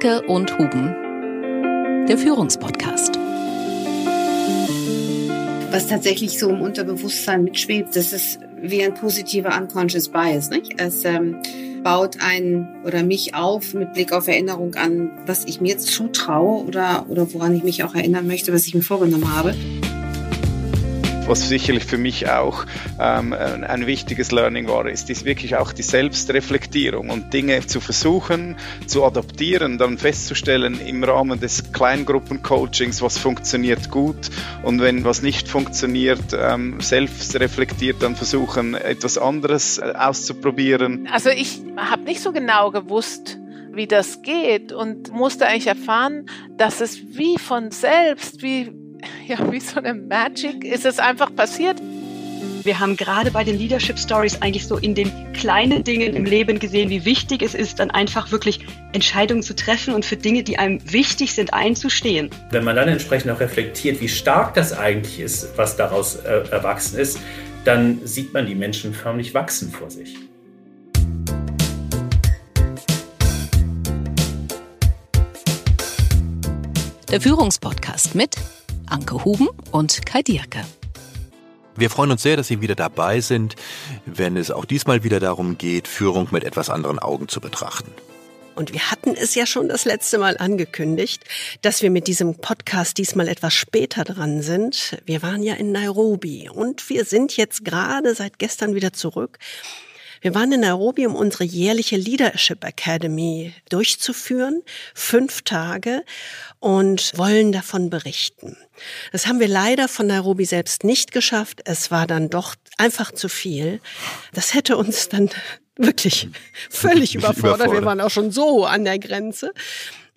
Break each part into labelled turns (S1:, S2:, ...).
S1: Dierke und Huben, der Führungspodcast.
S2: Was tatsächlich so im Unterbewusstsein mitschwebt, das ist wie ein positiver Unconscious Bias. Nicht? Es ähm, baut einen oder mich auf mit Blick auf Erinnerung an, was ich mir jetzt zutraue oder, oder woran ich mich auch erinnern möchte, was ich mir vorgenommen habe
S3: was sicherlich für mich auch ähm, ein wichtiges Learning war, ist, ist wirklich auch die Selbstreflektierung und Dinge zu versuchen, zu adaptieren, dann festzustellen im Rahmen des Kleingruppencoachings, was funktioniert gut und wenn was nicht funktioniert, ähm, selbstreflektiert dann versuchen, etwas anderes äh, auszuprobieren.
S4: Also ich habe nicht so genau gewusst, wie das geht und musste eigentlich erfahren, dass es wie von selbst, wie ja, wie so eine Magic ist es einfach passiert.
S5: Wir haben gerade bei den Leadership Stories eigentlich so in den kleinen Dingen im Leben gesehen, wie wichtig es ist, dann einfach wirklich Entscheidungen zu treffen und für Dinge, die einem wichtig sind, einzustehen.
S6: Wenn man dann entsprechend auch reflektiert, wie stark das eigentlich ist, was daraus äh, erwachsen ist, dann sieht man die Menschen förmlich wachsen vor sich.
S1: Der Führungspodcast mit Anke Huben und Kai Dierke.
S7: Wir freuen uns sehr, dass Sie wieder dabei sind, wenn es auch diesmal wieder darum geht, Führung mit etwas anderen Augen zu betrachten.
S8: Und wir hatten es ja schon das letzte Mal angekündigt, dass wir mit diesem Podcast diesmal etwas später dran sind. Wir waren ja in Nairobi und wir sind jetzt gerade seit gestern wieder zurück. Wir waren in Nairobi, um unsere jährliche Leadership Academy durchzuführen. Fünf Tage und wollen davon berichten. Das haben wir leider von Nairobi selbst nicht geschafft. Es war dann doch einfach zu viel. Das hätte uns dann wirklich völlig überfordert. Wir waren auch schon so an der Grenze.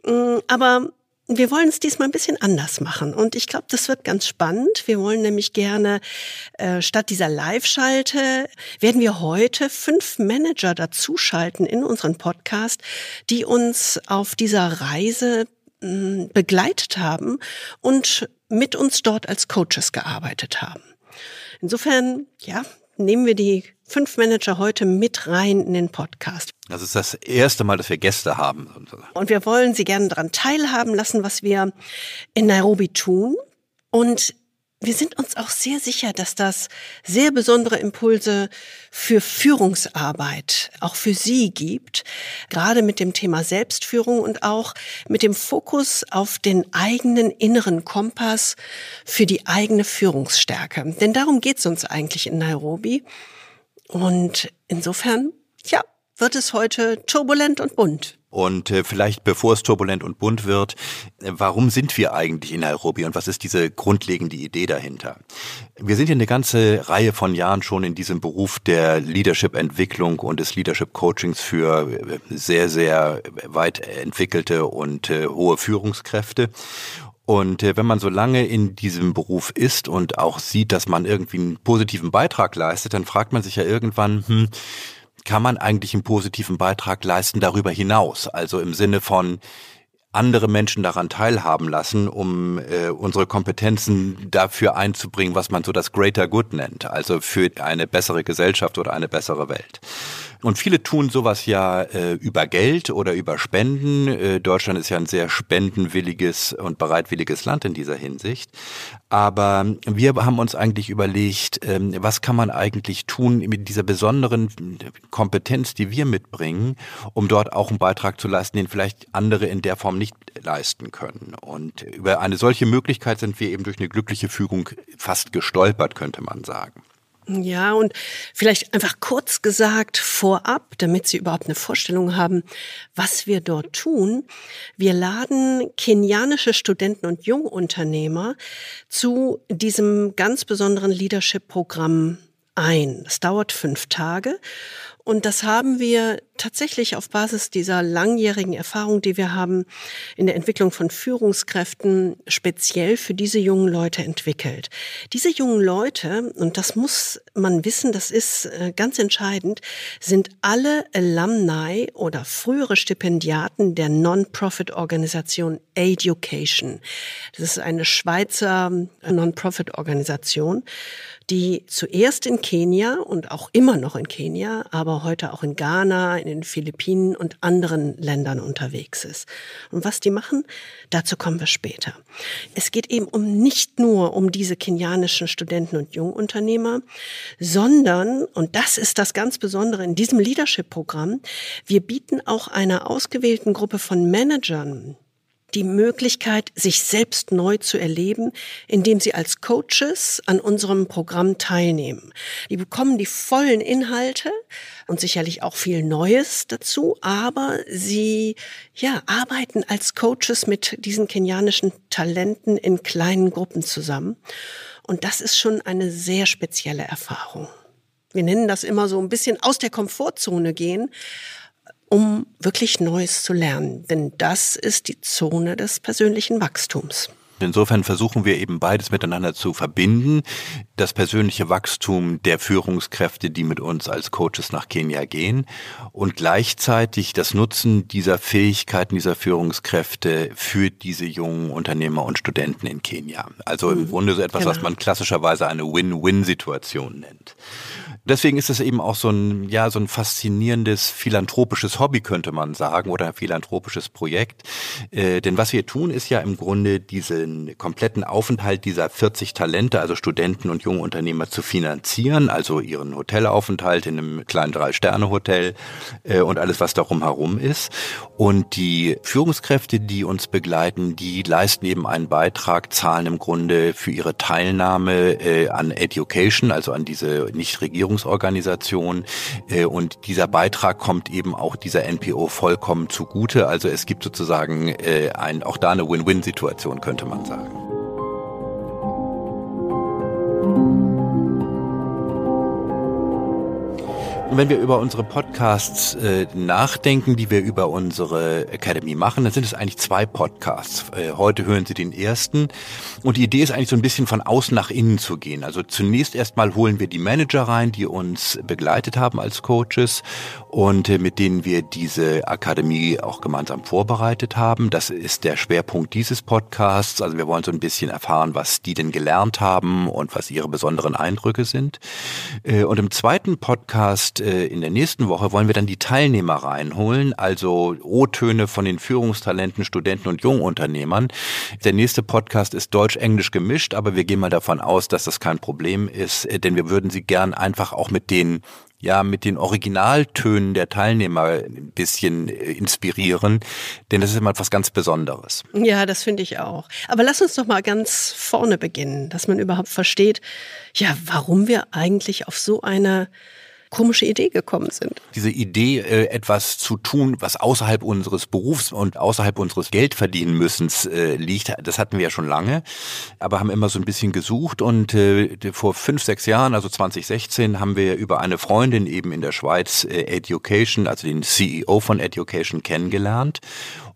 S8: Mm, aber wir wollen es diesmal ein bisschen anders machen und ich glaube, das wird ganz spannend. Wir wollen nämlich gerne äh, statt dieser Live-Schalte werden wir heute fünf Manager dazuschalten in unseren Podcast, die uns auf dieser Reise begleitet haben und mit uns dort als Coaches gearbeitet haben. Insofern, ja, nehmen wir die fünf Manager heute mit rein in den Podcast.
S7: Das ist das erste Mal, dass wir Gäste haben.
S8: Und wir wollen Sie gerne daran teilhaben lassen, was wir in Nairobi tun. Und wir sind uns auch sehr sicher, dass das sehr besondere Impulse für Führungsarbeit auch für Sie gibt, gerade mit dem Thema Selbstführung und auch mit dem Fokus auf den eigenen inneren Kompass für die eigene Führungsstärke. Denn darum geht es uns eigentlich in Nairobi. Und insofern, ja, wird es heute turbulent und bunt.
S7: Und äh, vielleicht bevor es turbulent und bunt wird, äh, warum sind wir eigentlich in Nairobi und was ist diese grundlegende Idee dahinter? Wir sind ja eine ganze Reihe von Jahren schon in diesem Beruf der Leadership-Entwicklung und des Leadership-Coachings für äh, sehr, sehr weit entwickelte und äh, hohe Führungskräfte. Und äh, wenn man so lange in diesem Beruf ist und auch sieht, dass man irgendwie einen positiven Beitrag leistet, dann fragt man sich ja irgendwann, hm, kann man eigentlich einen positiven Beitrag leisten darüber hinaus? Also im Sinne von andere Menschen daran teilhaben lassen, um äh, unsere Kompetenzen dafür einzubringen, was man so das Greater Good nennt, also für eine bessere Gesellschaft oder eine bessere Welt. Und viele tun sowas ja äh, über Geld oder über Spenden. Äh, Deutschland ist ja ein sehr spendenwilliges und bereitwilliges Land in dieser Hinsicht. Aber wir haben uns eigentlich überlegt, ähm, was kann man eigentlich tun mit dieser besonderen Kompetenz, die wir mitbringen, um dort auch einen Beitrag zu leisten, den vielleicht andere in der Form nicht leisten können. Und über eine solche Möglichkeit sind wir eben durch eine glückliche Fügung fast gestolpert, könnte man sagen.
S8: Ja, und vielleicht einfach kurz gesagt vorab, damit Sie überhaupt eine Vorstellung haben, was wir dort tun. Wir laden kenianische Studenten und Jungunternehmer zu diesem ganz besonderen Leadership-Programm ein. Es dauert fünf Tage und das haben wir tatsächlich auf Basis dieser langjährigen Erfahrung, die wir haben in der Entwicklung von Führungskräften, speziell für diese jungen Leute entwickelt. Diese jungen Leute, und das muss man wissen, das ist äh, ganz entscheidend, sind alle Alumni oder frühere Stipendiaten der Non-Profit-Organisation Education. Das ist eine Schweizer Non-Profit-Organisation, die zuerst in Kenia und auch immer noch in Kenia, aber heute auch in Ghana, in den Philippinen und anderen Ländern unterwegs ist. Und was die machen, dazu kommen wir später. Es geht eben um nicht nur um diese kenianischen Studenten und Jungunternehmer, sondern, und das ist das ganz Besondere in diesem Leadership-Programm, wir bieten auch einer ausgewählten Gruppe von Managern die Möglichkeit, sich selbst neu zu erleben, indem sie als Coaches an unserem Programm teilnehmen. Die bekommen die vollen Inhalte und sicherlich auch viel Neues dazu, aber sie ja, arbeiten als Coaches mit diesen kenianischen Talenten in kleinen Gruppen zusammen. Und das ist schon eine sehr spezielle Erfahrung. Wir nennen das immer so ein bisschen aus der Komfortzone gehen um wirklich Neues zu lernen. Denn das ist die Zone des persönlichen Wachstums.
S7: Insofern versuchen wir eben beides miteinander zu verbinden. Das persönliche Wachstum der Führungskräfte, die mit uns als Coaches nach Kenia gehen und gleichzeitig das Nutzen dieser Fähigkeiten dieser Führungskräfte für diese jungen Unternehmer und Studenten in Kenia. Also im mhm. Grunde so etwas, genau. was man klassischerweise eine Win-Win-Situation nennt. Deswegen ist es eben auch so ein, ja, so ein faszinierendes philanthropisches Hobby, könnte man sagen, oder ein philanthropisches Projekt. Äh, denn was wir tun, ist ja im Grunde diesen kompletten Aufenthalt dieser 40 Talente, also Studenten und junge Unternehmer zu finanzieren, also ihren Hotelaufenthalt in einem kleinen Drei-Sterne-Hotel äh, und alles, was darum herum ist. Und die Führungskräfte, die uns begleiten, die leisten eben einen Beitrag, zahlen im Grunde für ihre Teilnahme äh, an Education, also an diese Nichtregierung Nichtregierungsorganisation äh, und dieser Beitrag kommt eben auch dieser NPO vollkommen zugute. Also es gibt sozusagen äh, ein, auch da eine Win-Win-Situation, könnte man sagen. Und wenn wir über unsere Podcasts äh, nachdenken, die wir über unsere Academy machen, dann sind es eigentlich zwei Podcasts. Äh, heute hören Sie den ersten. Und die Idee ist eigentlich so ein bisschen von außen nach innen zu gehen. Also zunächst erstmal holen wir die Manager rein, die uns begleitet haben als Coaches und äh, mit denen wir diese Akademie auch gemeinsam vorbereitet haben. Das ist der Schwerpunkt dieses Podcasts. Also wir wollen so ein bisschen erfahren, was die denn gelernt haben und was ihre besonderen Eindrücke sind. Äh, und im zweiten Podcast äh, in der nächsten Woche wollen wir dann die Teilnehmer reinholen, also O-Töne von den Führungstalenten, Studenten und Jungunternehmern. Der nächste Podcast ist Deutsch-Englisch gemischt, aber wir gehen mal davon aus, dass das kein Problem ist, äh, denn wir würden sie gern einfach auch mit den ja mit den Originaltönen der Teilnehmer ein bisschen äh, inspirieren, denn das ist immer etwas ganz Besonderes.
S8: Ja, das finde ich auch. Aber lass uns doch mal ganz vorne beginnen, dass man überhaupt versteht, ja, warum wir eigentlich auf so eine komische Idee gekommen sind.
S7: Diese Idee, äh, etwas zu tun, was außerhalb unseres Berufs und außerhalb unseres Geldverdienenmüssens äh, liegt, das hatten wir ja schon lange, aber haben immer so ein bisschen gesucht und äh, vor fünf, sechs Jahren, also 2016, haben wir über eine Freundin eben in der Schweiz Education, also den CEO von Education kennengelernt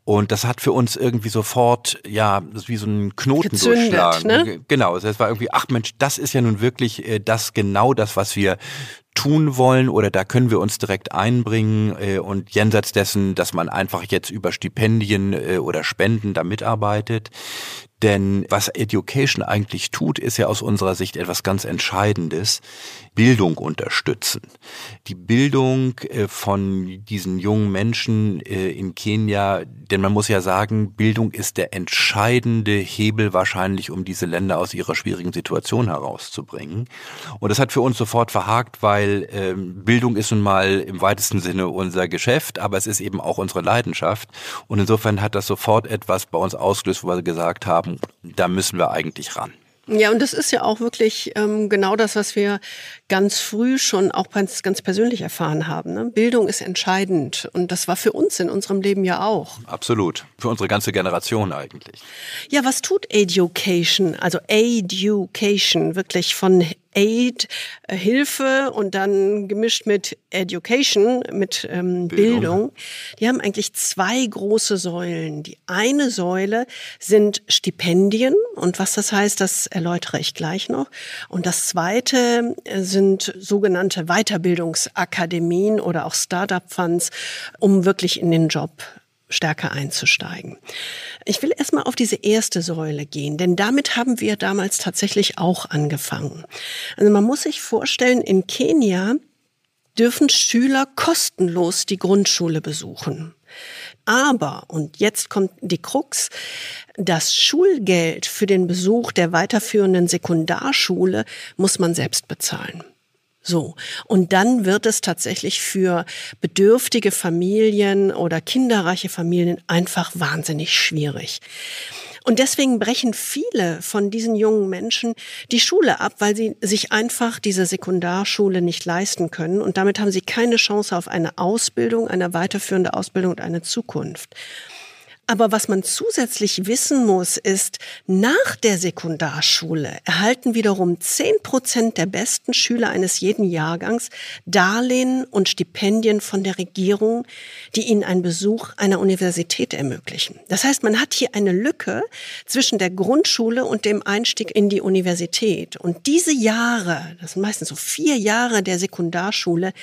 S7: und das hat für uns irgendwie sofort, ja, wie so ein Knoten Gezündet, durchschlagen. Ne? Genau, es war irgendwie, ach Mensch, das ist ja nun wirklich äh, das genau das, was wir tun wollen oder da können wir uns direkt einbringen äh, und jenseits dessen, dass man einfach jetzt über Stipendien äh, oder Spenden da mitarbeitet. Denn was Education eigentlich tut, ist ja aus unserer Sicht etwas ganz Entscheidendes. Bildung unterstützen. Die Bildung äh, von diesen jungen Menschen äh, in Kenia, denn man muss ja sagen, Bildung ist der entscheidende Hebel wahrscheinlich, um diese Länder aus ihrer schwierigen Situation herauszubringen. Und das hat für uns sofort verhakt, weil ähm, Bildung ist nun mal im weitesten Sinne unser Geschäft, aber es ist eben auch unsere Leidenschaft. Und insofern hat das sofort etwas bei uns ausgelöst, wo wir gesagt haben, da müssen wir eigentlich ran.
S8: Ja, und das ist ja auch wirklich ähm, genau das, was wir ganz früh schon auch ganz, ganz persönlich erfahren haben. Ne? Bildung ist entscheidend und das war für uns in unserem Leben ja auch.
S7: Absolut, für unsere ganze Generation eigentlich.
S8: Ja, was tut Education, also Education, wirklich von Aid, äh, Hilfe und dann gemischt mit Education, mit ähm, Bildung. Bildung. Die haben eigentlich zwei große Säulen. Die eine Säule sind Stipendien und was das heißt, das erläutere ich gleich noch. Und das zweite äh, sind sogenannte Weiterbildungsakademien oder auch Startup-Funds, um wirklich in den Job stärker einzusteigen. Ich will erstmal auf diese erste Säule gehen, denn damit haben wir damals tatsächlich auch angefangen. Also man muss sich vorstellen, in Kenia dürfen Schüler kostenlos die Grundschule besuchen. Aber, und jetzt kommt die Krux, das Schulgeld für den Besuch der weiterführenden Sekundarschule muss man selbst bezahlen. So. Und dann wird es tatsächlich für bedürftige Familien oder kinderreiche Familien einfach wahnsinnig schwierig. Und deswegen brechen viele von diesen jungen Menschen die Schule ab, weil sie sich einfach diese Sekundarschule nicht leisten können. Und damit haben sie keine Chance auf eine Ausbildung, eine weiterführende Ausbildung und eine Zukunft. Aber was man zusätzlich wissen muss, ist, nach der Sekundarschule erhalten wiederum zehn Prozent der besten Schüler eines jeden Jahrgangs Darlehen und Stipendien von der Regierung, die ihnen einen Besuch einer Universität ermöglichen. Das heißt, man hat hier eine Lücke zwischen der Grundschule und dem Einstieg in die Universität. Und diese Jahre, das sind meistens so vier Jahre der Sekundarschule,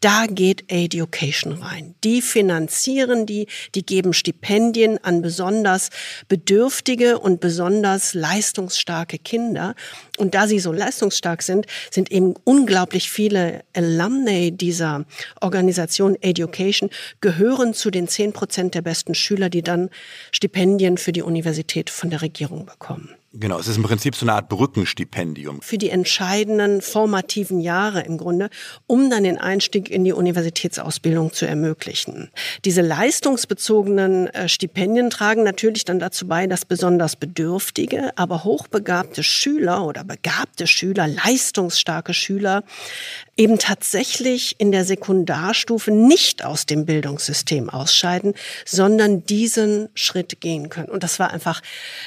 S8: da geht Education rein. Die finanzieren die, die geben Stipendien an besonders bedürftige und besonders leistungsstarke Kinder. Und da sie so leistungsstark sind, sind eben unglaublich viele Alumni dieser Organisation Education gehören zu den zehn Prozent der besten Schüler, die dann Stipendien für die Universität von der Regierung bekommen.
S7: Genau, es ist im Prinzip so eine Art Brückenstipendium.
S8: Für die entscheidenden formativen Jahre im Grunde, um dann den Einstieg in die Universitätsausbildung zu ermöglichen. Diese leistungsbezogenen äh, Stipendien tragen natürlich dann dazu bei, dass besonders bedürftige, aber hochbegabte Schüler oder begabte Schüler, leistungsstarke Schüler eben tatsächlich in der Sekundarstufe nicht aus dem Bildungssystem ausscheiden, sondern diesen Schritt gehen können. Und das war einfach,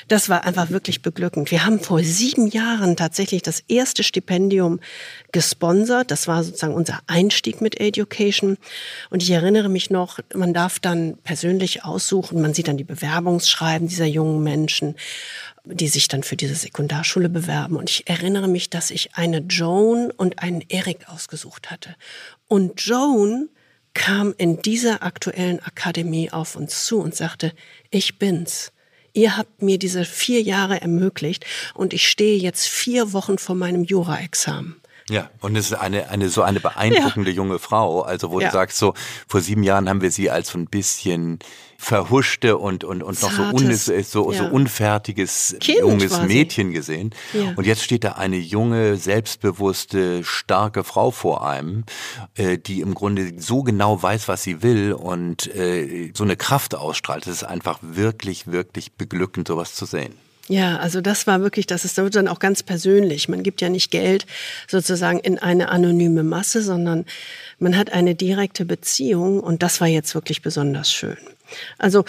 S8: das war einfach wirklich beglückend. Wir haben vor sieben Jahren tatsächlich das erste Stipendium gesponsert. Das war sozusagen unser Einstieg mit Education. Und ich erinnere mich noch, man darf dann persönlich aussuchen, man sieht dann die Bewerbungsschreiben dieser jungen Menschen die sich dann für diese Sekundarschule bewerben. Und ich erinnere mich, dass ich eine Joan und einen Eric ausgesucht hatte. Und Joan kam in dieser aktuellen Akademie auf uns zu und sagte, ich bin's. Ihr habt mir diese vier Jahre ermöglicht und ich stehe jetzt vier Wochen vor meinem Jura-Examen.
S7: Ja, und es ist eine, eine so eine beeindruckende ja. junge Frau. Also, wo ja. du sagst, so, vor sieben Jahren haben wir sie als so ein bisschen verhuschte und, und, und noch so, un, so, ja. so unfertiges kind junges. Mädchen gesehen. Ja. Und jetzt steht da eine junge, selbstbewusste, starke Frau vor einem, äh, die im Grunde so genau weiß, was sie will und äh, so eine Kraft ausstrahlt. Das ist einfach wirklich, wirklich beglückend, sowas zu sehen.
S8: Ja, also das war wirklich, das ist dann auch ganz persönlich. Man gibt ja nicht Geld sozusagen in eine anonyme Masse, sondern man hat eine direkte Beziehung und das war jetzt wirklich besonders schön. Also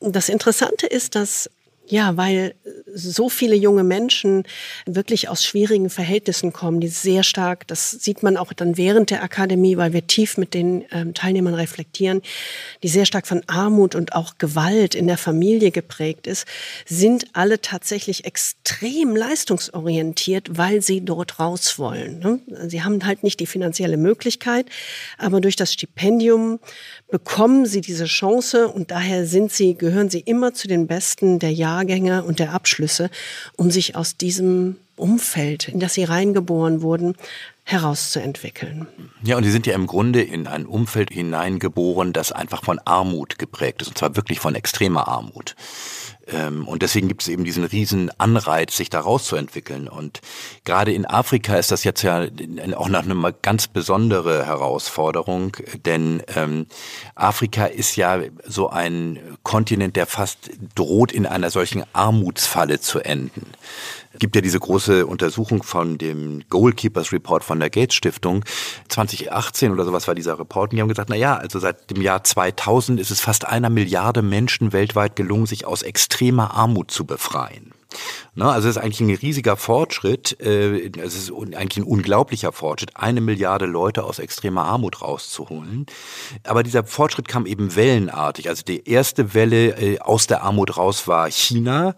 S8: das Interessante ist, dass ja, weil so viele junge Menschen wirklich aus schwierigen Verhältnissen kommen, die sehr stark, das sieht man auch dann während der Akademie, weil wir tief mit den ähm, Teilnehmern reflektieren, die sehr stark von Armut und auch Gewalt in der Familie geprägt ist, sind alle tatsächlich extrem leistungsorientiert, weil sie dort raus wollen. Ne? Sie haben halt nicht die finanzielle Möglichkeit, aber durch das Stipendium bekommen sie diese Chance und daher sind sie, gehören sie immer zu den Besten der Jahrgänge und der Abschlüsse, um sich aus diesem Umfeld, in das sie reingeboren wurden, herauszuentwickeln.
S7: Ja, und die sind ja im Grunde in ein Umfeld hineingeboren, das einfach von Armut geprägt ist, und zwar wirklich von extremer Armut. Ähm, und deswegen gibt es eben diesen riesen Anreiz, sich da rauszuentwickeln. Und gerade in Afrika ist das jetzt ja auch noch eine ganz besondere Herausforderung, denn ähm, Afrika ist ja so ein Kontinent, der fast droht, in einer solchen Armutsfalle zu enden gibt ja diese große Untersuchung von dem Goalkeepers Report von der Gates Stiftung. 2018 oder sowas war dieser Report. Und die haben gesagt, na ja, also seit dem Jahr 2000 ist es fast einer Milliarde Menschen weltweit gelungen, sich aus extremer Armut zu befreien. Ne, also es ist eigentlich ein riesiger Fortschritt, äh, es ist eigentlich ein unglaublicher Fortschritt, eine Milliarde Leute aus extremer Armut rauszuholen. Aber dieser Fortschritt kam eben wellenartig. Also die erste Welle äh, aus der Armut raus war China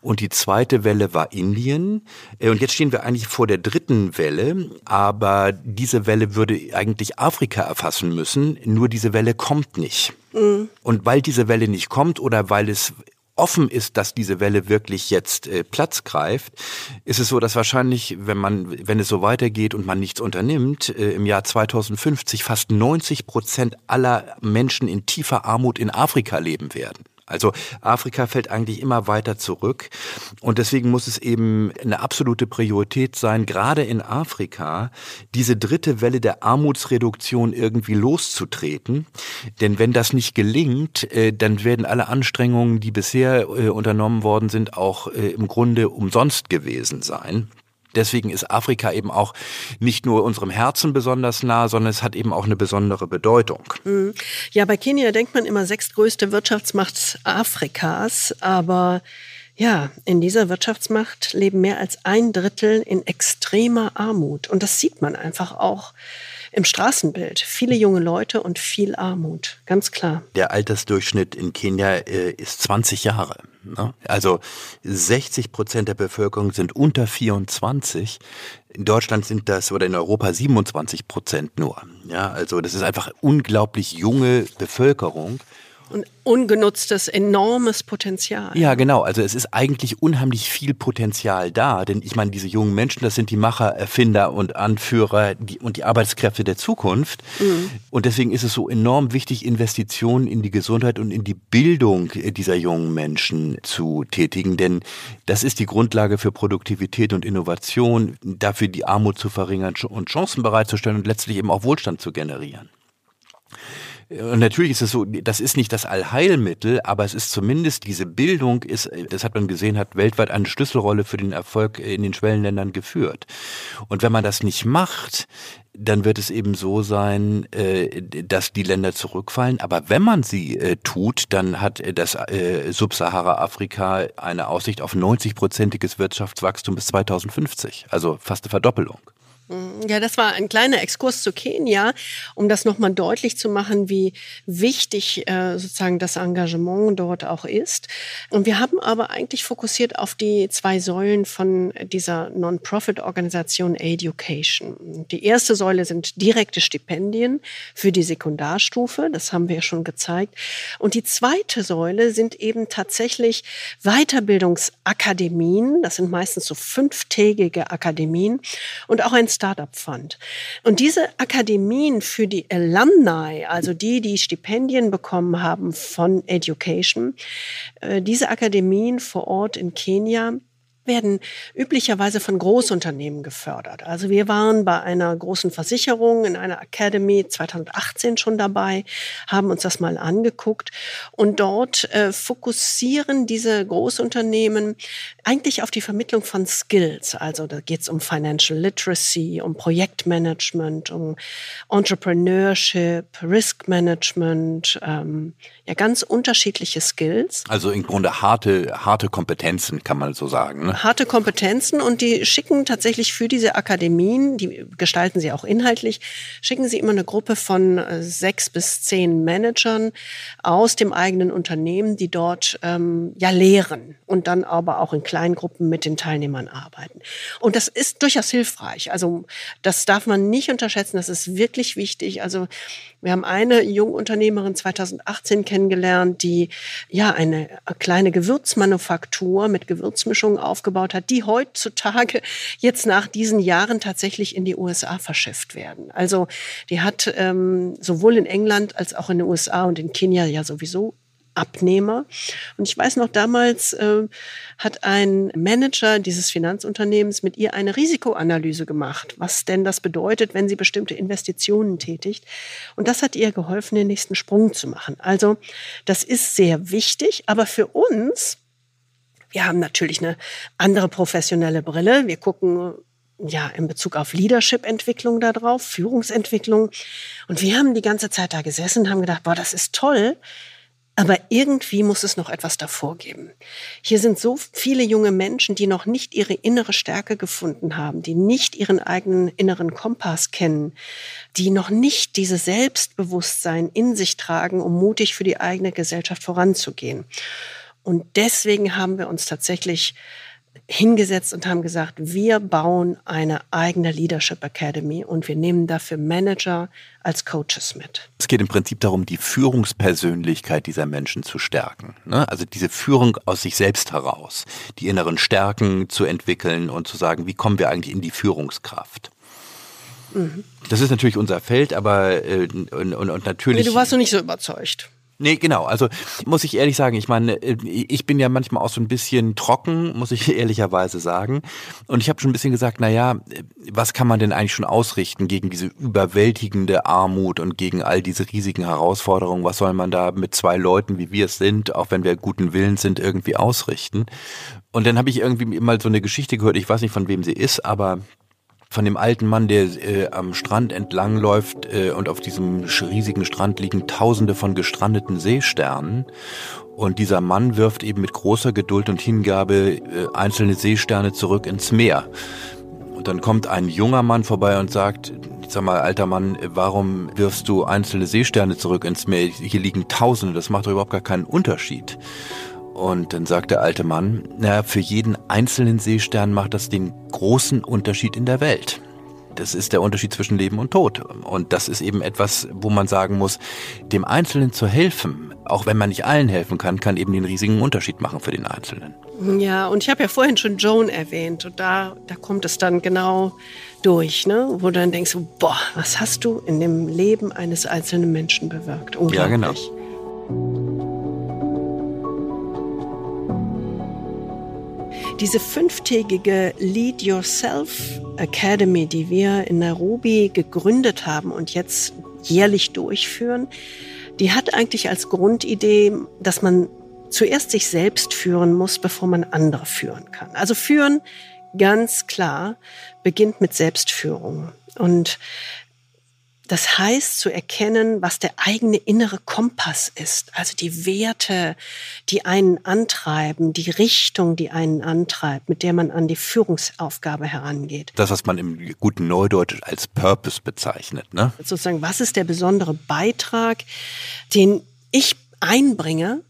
S7: und die zweite Welle war Indien. Äh, und jetzt stehen wir eigentlich vor der dritten Welle, aber diese Welle würde eigentlich Afrika erfassen müssen, nur diese Welle kommt nicht. Mhm. Und weil diese Welle nicht kommt oder weil es offen ist, dass diese Welle wirklich jetzt äh, Platz greift, ist es so, dass wahrscheinlich, wenn man, wenn es so weitergeht und man nichts unternimmt, äh, im Jahr 2050 fast 90 Prozent aller Menschen in tiefer Armut in Afrika leben werden. Also Afrika fällt eigentlich immer weiter zurück und deswegen muss es eben eine absolute Priorität sein, gerade in Afrika diese dritte Welle der Armutsreduktion irgendwie loszutreten. Denn wenn das nicht gelingt, äh, dann werden alle Anstrengungen, die bisher äh, unternommen worden sind, auch äh, im Grunde umsonst gewesen sein. Deswegen ist Afrika eben auch nicht nur unserem Herzen besonders nah, sondern es hat eben auch eine besondere Bedeutung.
S8: Mhm. Ja, bei Kenia denkt man immer sechstgrößte Wirtschaftsmacht Afrikas, aber ja, in dieser Wirtschaftsmacht leben mehr als ein Drittel in extremer Armut. Und das sieht man einfach auch im Straßenbild. Viele junge Leute und viel Armut, ganz klar.
S7: Der Altersdurchschnitt in Kenia äh, ist 20 Jahre. Ne? Also 60 Prozent der Bevölkerung sind unter 24. In Deutschland sind das oder in Europa 27 Prozent nur. Ja, also das ist einfach unglaublich junge Bevölkerung.
S8: Und ungenutztes, enormes Potenzial.
S7: Ja, genau. Also es ist eigentlich unheimlich viel Potenzial da, denn ich meine, diese jungen Menschen, das sind die Macher, Erfinder und Anführer die, und die Arbeitskräfte der Zukunft. Mhm. Und deswegen ist es so enorm wichtig, Investitionen in die Gesundheit und in die Bildung dieser jungen Menschen zu tätigen, denn das ist die Grundlage für Produktivität und Innovation, dafür die Armut zu verringern und Chancen bereitzustellen und letztlich eben auch Wohlstand zu generieren. Und natürlich ist es so, das ist nicht das Allheilmittel, aber es ist zumindest diese Bildung ist, das hat man gesehen, hat weltweit eine Schlüsselrolle für den Erfolg in den Schwellenländern geführt. Und wenn man das nicht macht, dann wird es eben so sein, äh, dass die Länder zurückfallen. Aber wenn man sie äh, tut, dann hat das äh, Subsahara-Afrika eine Aussicht auf 90-prozentiges Wirtschaftswachstum bis 2050, also fast eine Verdoppelung.
S8: Mm, ja, das war ein kleiner Exkurs zu Kenia, um das nochmal deutlich zu machen, wie wichtig äh, sozusagen das Engagement dort auch ist. Und wir haben aber eigentlich fokussiert auf die zwei Säulen von dieser Non-Profit-Organisation Education. Die erste Säule sind direkte Stipendien für die Sekundarstufe, das haben wir ja schon gezeigt. Und die zweite Säule sind eben tatsächlich Weiterbildungsakademien, das sind meistens so fünftägige Akademien und auch ein Startup Fund. Und diese Akademien für die Alumni, also die, die Stipendien bekommen haben von Education, äh, diese Akademien vor Ort in Kenia, werden üblicherweise von Großunternehmen gefördert. Also wir waren bei einer großen Versicherung in einer Academy 2018 schon dabei, haben uns das mal angeguckt und dort äh, fokussieren diese Großunternehmen eigentlich auf die Vermittlung von Skills. Also da geht es um Financial Literacy, um Projektmanagement, um Entrepreneurship, Risk Management, ähm, ja ganz unterschiedliche Skills.
S7: Also im Grunde harte, harte Kompetenzen kann man so sagen. Ne?
S8: Harte Kompetenzen und die schicken tatsächlich für diese Akademien, die gestalten sie auch inhaltlich, schicken sie immer eine Gruppe von äh, sechs bis zehn Managern aus dem eigenen Unternehmen, die dort ähm, ja lehren und dann aber auch in kleinen Gruppen mit den Teilnehmern arbeiten. Und das ist durchaus hilfreich. Also das darf man nicht unterschätzen. Das ist wirklich wichtig. Also wir haben eine Jungunternehmerin 2018 kennengelernt, die ja eine kleine Gewürzmanufaktur mit Gewürzmischungen aufgebaut hat, die heutzutage jetzt nach diesen Jahren tatsächlich in die USA verschifft werden. Also die hat ähm, sowohl in England als auch in den USA und in Kenia ja sowieso Abnehmer. Und ich weiß noch, damals äh, hat ein Manager dieses Finanzunternehmens mit ihr eine Risikoanalyse gemacht, was denn das bedeutet, wenn sie bestimmte Investitionen tätigt. Und das hat ihr geholfen, den nächsten Sprung zu machen. Also das ist sehr wichtig, aber für uns, wir haben natürlich eine andere professionelle Brille. Wir gucken ja, in Bezug auf Leadership-Entwicklung da drauf, Führungsentwicklung. Und wir haben die ganze Zeit da gesessen und haben gedacht, boah, das ist toll. Aber irgendwie muss es noch etwas davor geben. Hier sind so viele junge Menschen, die noch nicht ihre innere Stärke gefunden haben, die nicht ihren eigenen inneren Kompass kennen, die noch nicht dieses Selbstbewusstsein in sich tragen, um mutig für die eigene Gesellschaft voranzugehen. Und deswegen haben wir uns tatsächlich hingesetzt und haben gesagt, wir bauen eine eigene Leadership Academy und wir nehmen dafür Manager als Coaches mit.
S7: Es geht im Prinzip darum, die Führungspersönlichkeit dieser Menschen zu stärken. Ne? Also diese Führung aus sich selbst heraus, die inneren Stärken zu entwickeln und zu sagen, wie kommen wir eigentlich in die Führungskraft. Mhm. Das ist natürlich unser Feld, aber äh, und, und, und natürlich.
S8: Nee, du warst noch nicht so überzeugt.
S7: Nee, genau. Also muss ich ehrlich sagen, ich meine, äh, ich bin ja manchmal auch so ein bisschen trocken, muss ich ehrlicherweise sagen. Und ich habe schon ein bisschen gesagt, na ja, was kann man denn eigentlich schon ausrichten gegen diese überwältigende Armut und gegen all diese riesigen Herausforderungen? Was soll man da mit zwei Leuten, wie wir es sind, auch wenn wir guten Willens sind, irgendwie ausrichten? Und dann habe ich irgendwie mal so eine Geschichte gehört, ich weiß nicht von wem sie ist, aber von dem alten Mann, der äh, am Strand entlang läuft äh, und auf diesem riesigen Strand liegen tausende von gestrandeten Seesternen. Und dieser Mann wirft eben mit großer Geduld und Hingabe äh, einzelne Seesterne zurück ins Meer. Und dann kommt ein junger Mann vorbei und sagt, sag mal, alter Mann, warum wirfst du einzelne Seesterne zurück ins Meer? Hier liegen Tausende, das macht doch überhaupt gar keinen Unterschied. Und dann sagt der alte Mann, na, für jeden einzelnen Seestern macht das den großen Unterschied in der Welt. Das ist der Unterschied zwischen Leben und Tod. Und das ist eben etwas, wo man sagen muss, dem Einzelnen zu helfen, auch wenn man nicht allen helfen kann, kann eben den riesigen Unterschied machen für den Einzelnen.
S8: Ja, und ich habe ja vorhin schon Joan erwähnt und da, da kommt es dann genau durch, ne? wo du dann denkst, boah, was hast du in dem Leben eines einzelnen Menschen bewirkt?
S7: Ja, genau.
S8: Diese fünftägige Lead Yourself Academy, die wir in Nairobi gegründet haben und jetzt jährlich durchführen, die hat eigentlich als Grundidee, dass man zuerst sich selbst führen muss, bevor man andere führen kann. Also führen, ganz klar, beginnt mit Selbstführung. Und das heißt zu erkennen, was der eigene innere Kompass ist, also die Werte, die einen antreiben, die Richtung, die einen antreibt, mit der man an die Führungsaufgabe herangeht.
S7: Das, was man im guten Neudeutsch als Purpose bezeichnet. Ne?
S8: Sozusagen, was ist der besondere Beitrag, den ich einbringe,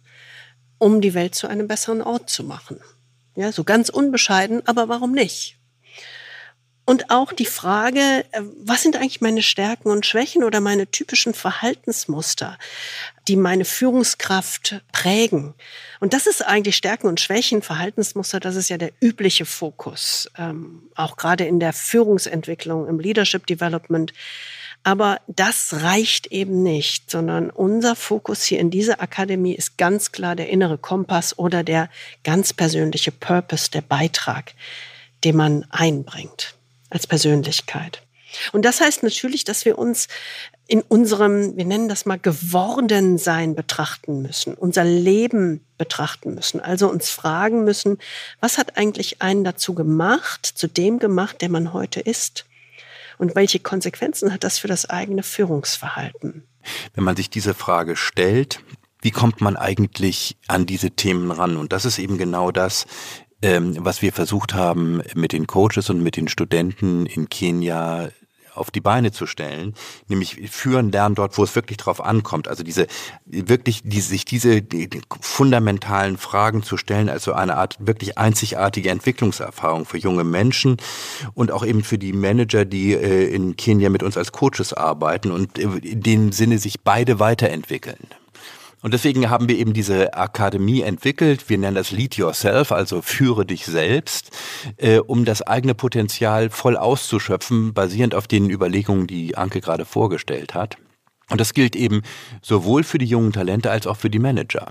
S8: um die Welt zu einem besseren Ort zu machen? Ja, so ganz unbescheiden, aber warum nicht? Und auch die Frage, äh, was sind eigentlich meine Stärken und Schwächen oder meine typischen Verhaltensmuster, die meine Führungskraft prägen. Und das ist eigentlich Stärken und Schwächen, Verhaltensmuster, das ist ja der übliche Fokus, ähm, auch gerade in der Führungsentwicklung, im Leadership Development. Aber das reicht eben nicht, sondern unser Fokus hier in dieser Akademie ist ganz klar der innere Kompass oder der ganz persönliche Purpose, der Beitrag, den man einbringt als Persönlichkeit. Und das heißt natürlich, dass wir uns in unserem, wir nennen das mal geworden sein betrachten müssen, unser Leben betrachten müssen. Also uns fragen müssen, was hat eigentlich einen dazu gemacht, zu dem gemacht, der man heute ist? Und welche Konsequenzen hat das für das eigene Führungsverhalten?
S7: Wenn man sich diese Frage stellt, wie kommt man eigentlich an diese Themen ran? Und das ist eben genau das, ähm, was wir versucht haben, mit den Coaches und mit den Studenten in Kenia auf die Beine zu stellen, nämlich führen lernen dort, wo es wirklich drauf ankommt. Also diese wirklich die, sich diese die, die fundamentalen Fragen zu stellen, also eine Art wirklich einzigartige Entwicklungserfahrung für junge Menschen und auch eben für die Manager, die äh, in Kenia mit uns als Coaches arbeiten und äh, in dem Sinne sich beide weiterentwickeln. Und deswegen haben wir eben diese Akademie entwickelt. Wir nennen das Lead Yourself, also führe dich selbst, äh, um das eigene Potenzial voll auszuschöpfen, basierend auf den Überlegungen, die Anke gerade vorgestellt hat. Und das gilt eben sowohl für die jungen Talente als auch für die Manager.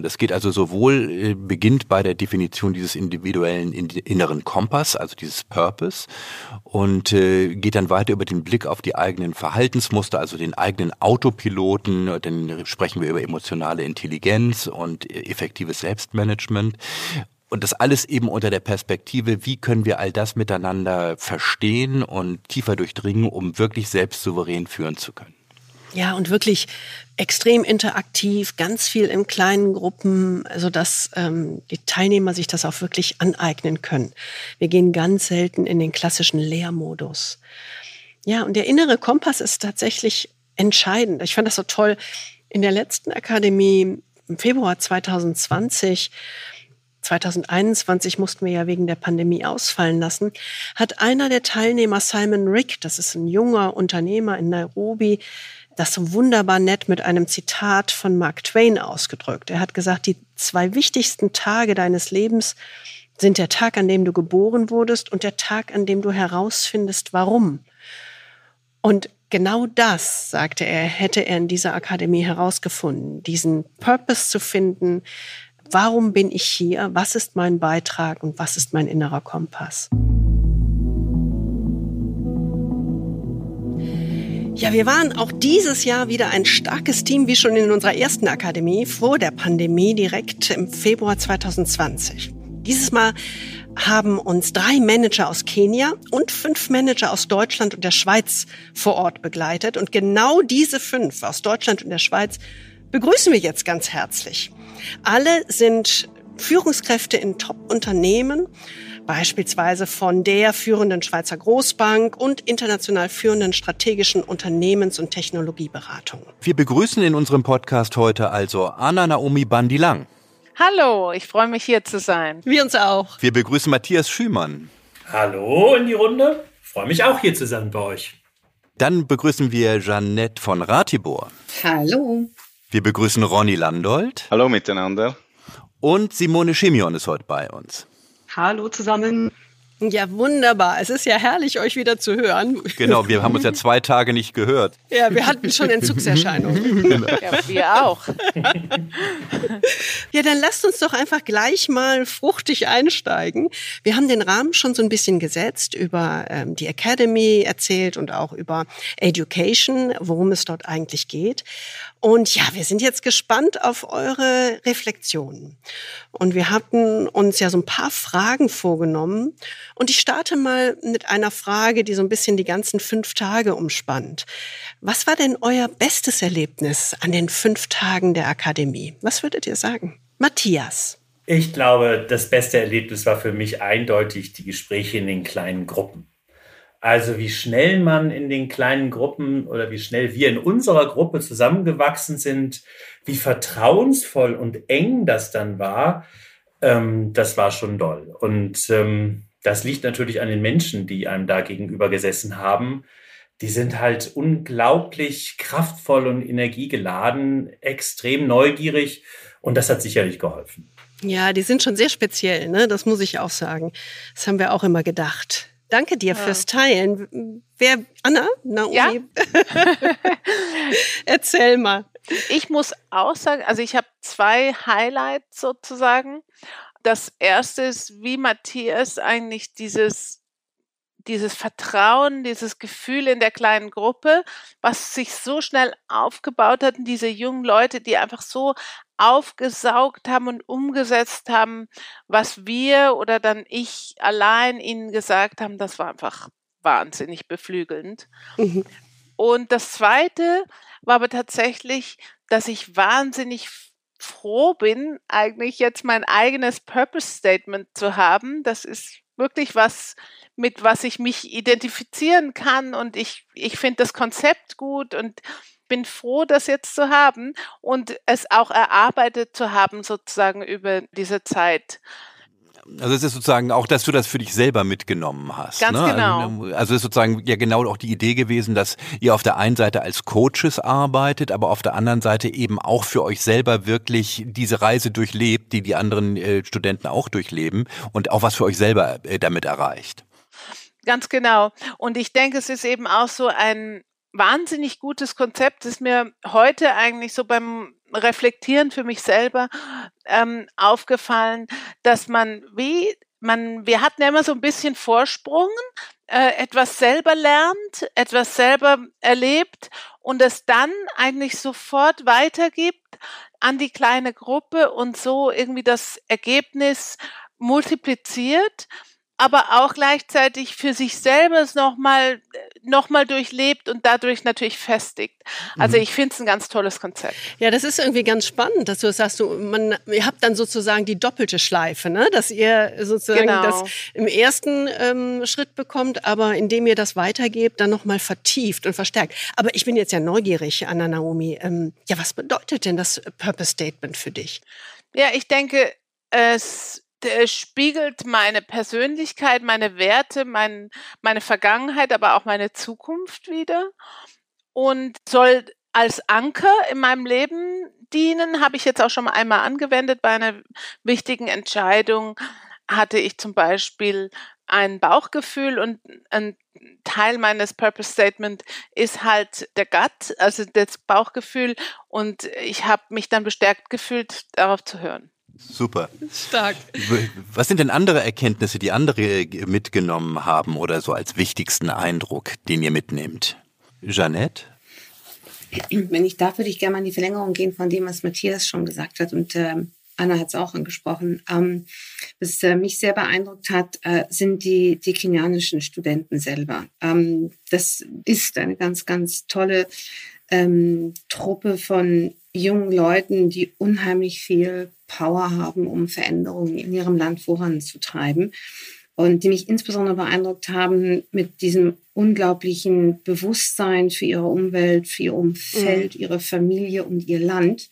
S7: Das geht also sowohl, äh, beginnt bei der Definition dieses individuellen inneren Kompass, also dieses Purpose, und äh, geht dann weiter über den Blick auf die eigenen Verhaltensmuster, also den eigenen Autopiloten, dann sprechen wir über emotionale Intelligenz und äh, effektives Selbstmanagement. Und das alles eben unter der Perspektive, wie können wir all das miteinander verstehen und tiefer durchdringen, um wirklich selbst souverän führen zu können.
S8: Ja, und wirklich extrem interaktiv, ganz viel in kleinen Gruppen, sodass ähm, die Teilnehmer sich das auch wirklich aneignen können. Wir gehen ganz selten in den klassischen Lehrmodus. Ja, und der innere Kompass ist tatsächlich entscheidend. Ich fand das so toll. In der letzten Akademie im Februar 2020 2021 mussten wir ja wegen der Pandemie ausfallen lassen, hat einer der Teilnehmer, Simon Rick, das ist ein junger Unternehmer in Nairobi, das so wunderbar nett mit einem Zitat von Mark Twain ausgedrückt. Er hat gesagt, die zwei wichtigsten Tage deines Lebens sind der Tag, an dem du geboren wurdest und der Tag, an dem du herausfindest, warum. Und genau das, sagte er, hätte er in dieser Akademie herausgefunden, diesen Purpose zu finden, warum bin ich hier, was ist mein Beitrag und was ist mein innerer Kompass. Ja, wir waren auch dieses Jahr wieder ein starkes Team, wie schon in unserer ersten Akademie vor der Pandemie, direkt im Februar 2020. Dieses Mal haben uns drei Manager aus Kenia und fünf Manager aus Deutschland und der Schweiz vor Ort begleitet. Und genau diese fünf aus Deutschland und der Schweiz begrüßen wir jetzt ganz herzlich. Alle sind Führungskräfte in Top-Unternehmen beispielsweise von der führenden Schweizer Großbank und international führenden strategischen Unternehmens- und Technologieberatung.
S7: Wir begrüßen in unserem Podcast heute also Anna Naomi Bandilang.
S4: Hallo, ich freue mich hier zu sein.
S8: Wir uns auch.
S7: Wir begrüßen Matthias Schümann.
S6: Hallo in die Runde. Ich freue mich auch hier zu sein bei euch.
S7: Dann begrüßen wir Jeannette von Ratibor.
S2: Hallo.
S7: Wir begrüßen Ronny Landolt.
S3: Hallo miteinander.
S7: Und Simone Schimion ist heute bei uns.
S5: Hallo zusammen.
S8: Ja, wunderbar. Es ist ja herrlich, euch wieder zu hören.
S7: Genau, wir haben uns ja zwei Tage nicht gehört.
S8: Ja, wir hatten schon Entzugserscheinungen.
S4: Genau. Ja, wir auch.
S8: Ja, dann lasst uns doch einfach gleich mal fruchtig einsteigen. Wir haben den Rahmen schon so ein bisschen gesetzt, über ähm, die Academy erzählt und auch über Education, worum es dort eigentlich geht. Und ja, wir sind jetzt gespannt auf eure Reflexionen. Und wir hatten uns ja so ein paar Fragen vorgenommen. Und ich starte mal mit einer Frage, die so ein bisschen die ganzen fünf Tage umspannt. Was war denn euer bestes Erlebnis an den fünf Tagen der Akademie? Was würdet ihr sagen? Matthias.
S6: Ich glaube, das beste Erlebnis war für mich eindeutig die Gespräche in den kleinen Gruppen. Also wie schnell man in den kleinen Gruppen oder wie schnell wir in unserer Gruppe zusammengewachsen sind, wie vertrauensvoll und eng das dann war, ähm, das war schon doll. Und ähm, das liegt natürlich an den Menschen, die einem da gegenüber gesessen haben. Die sind halt unglaublich kraftvoll und energiegeladen, extrem neugierig und das hat sicherlich geholfen.
S8: Ja, die sind schon sehr speziell, ne? Das muss ich auch sagen. Das haben wir auch immer gedacht. Danke dir ja. fürs Teilen. Wer, Anna, Naomi? Ja? Erzähl mal.
S4: Ich muss auch sagen, also ich habe zwei Highlights sozusagen. Das erste ist, wie Matthias eigentlich dieses dieses Vertrauen, dieses Gefühl in der kleinen Gruppe, was sich so schnell aufgebaut hat, und diese jungen Leute, die einfach so aufgesaugt haben und umgesetzt haben, was wir oder dann ich allein ihnen gesagt haben, das war einfach wahnsinnig beflügelnd. Mhm. Und das Zweite war aber tatsächlich, dass ich wahnsinnig froh bin, eigentlich jetzt mein eigenes Purpose Statement zu haben. Das ist wirklich was, mit was ich mich identifizieren kann und ich, ich finde das Konzept gut und bin froh, das jetzt zu haben und es auch erarbeitet zu haben, sozusagen über diese Zeit.
S7: Also es ist sozusagen auch, dass du das für dich selber mitgenommen hast.
S4: Ganz
S7: ne?
S4: genau.
S7: Also, also es ist sozusagen ja genau auch die Idee gewesen, dass ihr auf der einen Seite als Coaches arbeitet, aber auf der anderen Seite eben auch für euch selber wirklich diese Reise durchlebt, die die anderen äh, Studenten auch durchleben und auch was für euch selber äh, damit erreicht.
S4: Ganz genau. Und ich denke, es ist eben auch so ein wahnsinnig gutes Konzept, ist mir heute eigentlich so beim Reflektieren für mich selber ähm, aufgefallen, dass man wie man, wir hatten ja immer so ein bisschen Vorsprung, äh, etwas selber lernt, etwas selber erlebt und es dann eigentlich sofort weitergibt an die kleine Gruppe und so irgendwie das Ergebnis multipliziert aber auch gleichzeitig für sich selber es nochmal noch mal durchlebt und dadurch natürlich festigt. Also mhm. ich finde es ein ganz tolles Konzept.
S8: Ja, das ist irgendwie ganz spannend, dass du sagst, du, man, ihr habt dann sozusagen die doppelte Schleife, ne? dass ihr sozusagen genau. das im ersten ähm, Schritt bekommt, aber indem ihr das weitergebt, dann nochmal vertieft und verstärkt. Aber ich bin jetzt ja neugierig, Anna Naomi. Ähm, ja, was bedeutet denn das Purpose Statement für dich?
S4: Ja, ich denke, es spiegelt meine Persönlichkeit, meine Werte, mein, meine Vergangenheit, aber auch meine Zukunft wieder und soll als Anker in meinem Leben dienen, habe ich jetzt auch schon mal einmal angewendet bei einer wichtigen Entscheidung. Hatte ich zum Beispiel ein Bauchgefühl und ein Teil meines Purpose Statement ist halt der Gut, also das Bauchgefühl und ich habe mich dann bestärkt gefühlt, darauf zu hören.
S7: Super.
S8: Stark.
S7: Was sind denn andere Erkenntnisse, die andere mitgenommen haben oder so als wichtigsten Eindruck, den ihr mitnehmt? Jeannette?
S2: Wenn ich darf, würde ich gerne mal in die Verlängerung gehen von dem, was Matthias schon gesagt hat und ähm, Anna hat es auch angesprochen. Ähm, was äh, mich sehr beeindruckt hat, äh, sind die, die kenianischen Studenten selber. Ähm, das ist eine ganz, ganz tolle ähm, Truppe von jungen Leuten, die unheimlich viel Power haben, um Veränderungen in ihrem Land voranzutreiben und die mich insbesondere beeindruckt haben mit diesem unglaublichen Bewusstsein für ihre Umwelt, für ihr Umfeld, mhm. ihre Familie und ihr Land.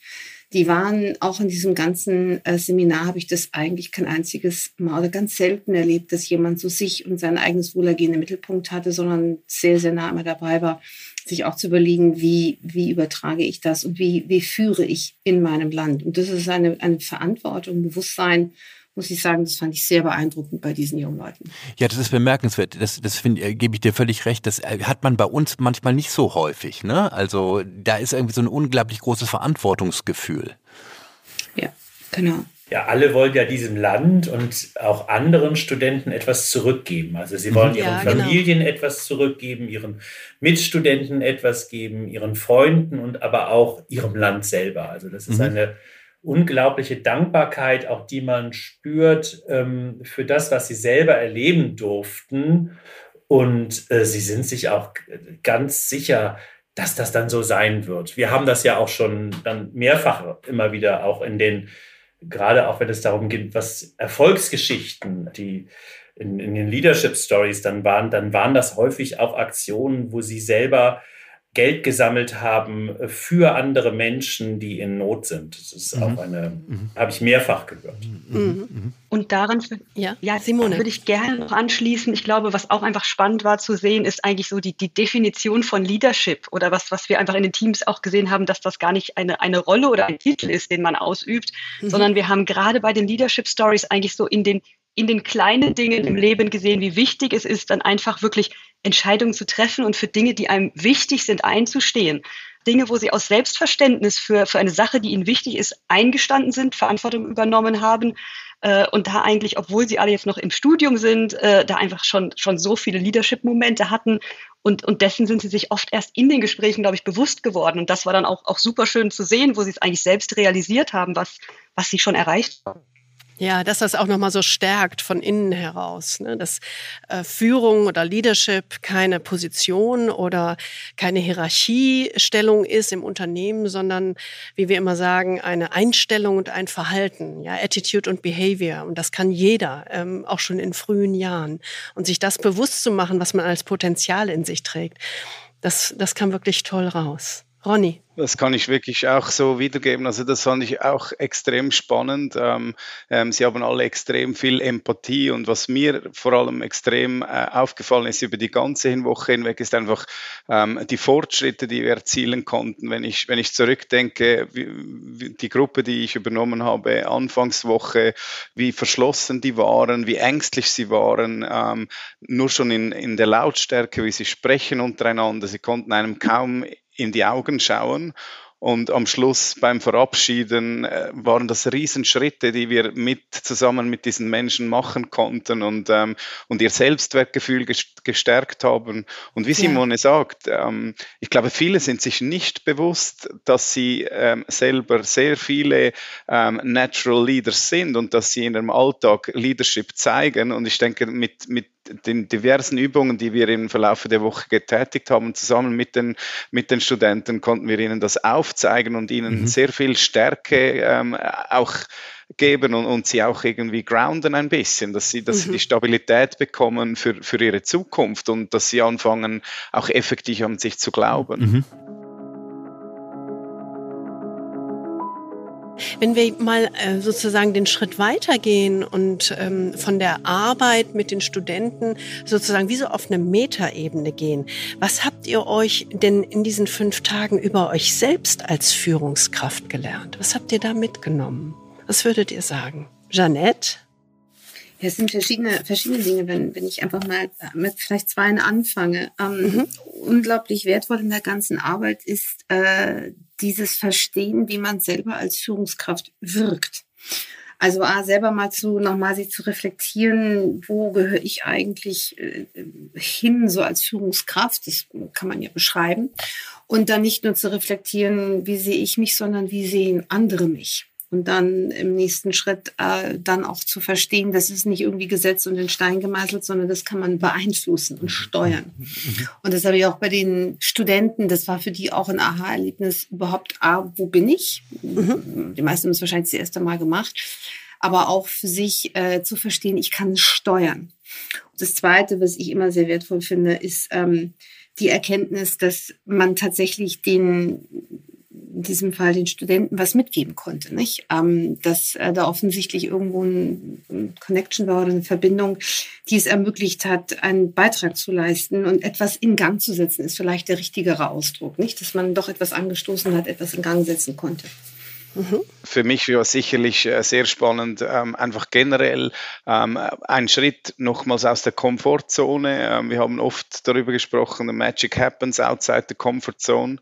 S2: Die waren auch in diesem ganzen äh, Seminar, habe ich das eigentlich kein einziges Mal oder ganz selten erlebt, dass jemand so sich und sein eigenes Wohlergehen im Mittelpunkt hatte, sondern sehr, sehr nah immer dabei war, sich auch zu überlegen, wie, wie übertrage ich das und wie, wie führe ich in meinem Land. Und das ist eine, eine Verantwortung, Bewusstsein, muss ich sagen, das fand ich sehr beeindruckend bei diesen jungen Leuten.
S7: Ja, das ist bemerkenswert. Das, das finde, äh, gebe ich dir völlig recht. Das äh, hat man bei uns manchmal nicht so häufig. Ne? Also da ist irgendwie so ein unglaublich großes Verantwortungsgefühl.
S2: Ja, genau.
S6: Ja, alle wollen ja diesem Land und auch anderen Studenten etwas zurückgeben. Also sie wollen mhm. ihren ja, genau. Familien genau. etwas zurückgeben, ihren Mitstudenten etwas geben, ihren Freunden und aber auch ihrem Land selber. Also das ist mhm. eine unglaubliche Dankbarkeit, auch die man spürt ähm, für das, was sie selber erleben durften. Und äh, sie sind sich auch ganz sicher, dass das dann so sein wird. Wir haben das ja auch schon dann mehrfach immer wieder auch in den gerade auch wenn es darum geht, was Erfolgsgeschichten, die in, in den Leadership Stories dann waren, dann waren das häufig auch Aktionen, wo sie selber Geld gesammelt haben für andere Menschen, die in Not sind. Das ist mhm. auch eine, mhm. habe ich mehrfach gehört.
S5: Mhm. mhm. Und daran, ja, ja Simone, würde ich gerne noch anschließen. Ich glaube, was auch einfach spannend war zu sehen, ist eigentlich so die, die Definition von Leadership oder was, was wir einfach in den Teams auch gesehen haben, dass das gar nicht eine, eine Rolle oder ein Titel ist, den man ausübt, mhm. sondern wir haben gerade bei den Leadership Stories eigentlich so in den in den kleinen Dingen im Leben gesehen, wie wichtig es ist, dann einfach wirklich Entscheidungen zu treffen und für Dinge, die einem wichtig sind, einzustehen. Dinge, wo sie aus Selbstverständnis für, für eine Sache, die ihnen wichtig ist, eingestanden sind, Verantwortung übernommen haben äh, und da eigentlich, obwohl sie alle jetzt noch im Studium sind, äh, da einfach schon, schon so viele Leadership-Momente hatten und, und dessen sind sie sich oft erst in den Gesprächen, glaube ich, bewusst geworden. Und das war dann auch, auch super schön zu sehen, wo sie es eigentlich selbst realisiert haben, was, was sie schon erreicht haben.
S8: Ja, dass das auch nochmal so stärkt von innen heraus. Ne? Dass äh, Führung oder Leadership keine Position oder keine Hierarchiestellung ist im Unternehmen, sondern, wie wir immer sagen, eine Einstellung und ein Verhalten, ja, Attitude und Behavior. Und das kann jeder, ähm, auch schon in frühen Jahren. Und sich das bewusst zu machen, was man als Potenzial in sich trägt, das, das kam wirklich toll raus. Ronny.
S3: Das kann ich wirklich auch so wiedergeben. Also das fand ich auch extrem spannend. Ähm, ähm, sie haben alle extrem viel Empathie und was mir vor allem extrem äh, aufgefallen ist über die ganze Woche hinweg, ist einfach ähm, die Fortschritte, die wir erzielen konnten. Wenn ich, wenn ich zurückdenke, wie, wie die Gruppe, die ich übernommen habe, Anfangswoche, wie verschlossen die waren, wie ängstlich sie waren, ähm, nur schon in, in der Lautstärke, wie sie sprechen untereinander. Sie konnten einem kaum in die Augen schauen. Und am Schluss beim Verabschieden äh, waren das Riesenschritte, die wir mit zusammen mit diesen Menschen machen konnten und, ähm, und ihr Selbstwertgefühl gestärkt haben. Und wie Simone ja. sagt, ähm, ich glaube, viele sind sich nicht bewusst, dass sie ähm, selber sehr viele ähm, Natural Leaders sind und dass sie in ihrem Alltag Leadership zeigen. Und ich denke, mit, mit den diversen Übungen, die wir im Verlauf der Woche getätigt haben, zusammen mit den, mit den Studenten, konnten wir ihnen das aufzeigen und ihnen mhm. sehr viel Stärke ähm, auch geben und, und sie auch irgendwie grounden ein bisschen, dass sie, dass mhm. sie die Stabilität bekommen für, für ihre Zukunft und dass sie anfangen, auch effektiv an sich zu glauben. Mhm.
S8: Wenn wir mal äh, sozusagen den Schritt weitergehen und ähm, von der Arbeit mit den Studenten sozusagen wie so auf eine Metaebene gehen, was habt ihr euch denn in diesen fünf Tagen über euch selbst als Führungskraft gelernt? Was habt ihr da mitgenommen? Was würdet ihr sagen? Jeanette?
S2: Ja, es sind verschiedene, verschiedene Dinge, wenn, wenn ich einfach mal mit vielleicht zwei anfange. Ähm, mhm. Unglaublich wertvoll in der ganzen Arbeit ist äh, dieses Verstehen, wie man selber als Führungskraft wirkt. Also A, selber mal zu, nochmal sich zu reflektieren, wo gehöre ich eigentlich äh, hin, so als Führungskraft, das kann man ja beschreiben. Und dann nicht nur zu reflektieren, wie sehe ich mich, sondern wie sehen andere mich und dann im nächsten Schritt äh, dann auch zu verstehen, das ist nicht irgendwie gesetzt und in Stein gemeißelt, sondern das kann man beeinflussen und steuern. Und das habe ich auch bei den Studenten, das war für die auch ein Aha-Erlebnis, überhaupt, ah, wo bin ich? Mhm. Die meisten haben es wahrscheinlich das erste Mal gemacht, aber auch für sich äh, zu verstehen, ich kann steuern. Und das Zweite, was ich immer sehr wertvoll finde, ist ähm, die Erkenntnis, dass man tatsächlich den in diesem Fall den Studenten was mitgeben konnte, nicht? Ähm, dass äh, da offensichtlich irgendwo ein, ein Connection war oder eine Verbindung, die es ermöglicht hat, einen Beitrag zu leisten und etwas in Gang zu setzen, ist vielleicht der richtigere Ausdruck, nicht? Dass man doch etwas angestoßen hat, etwas in Gang setzen konnte.
S3: Für mich war sicherlich äh, sehr spannend, ähm, einfach generell ähm, ein Schritt nochmals aus der Komfortzone. Ähm, wir haben oft darüber gesprochen, the magic happens outside the comfort zone.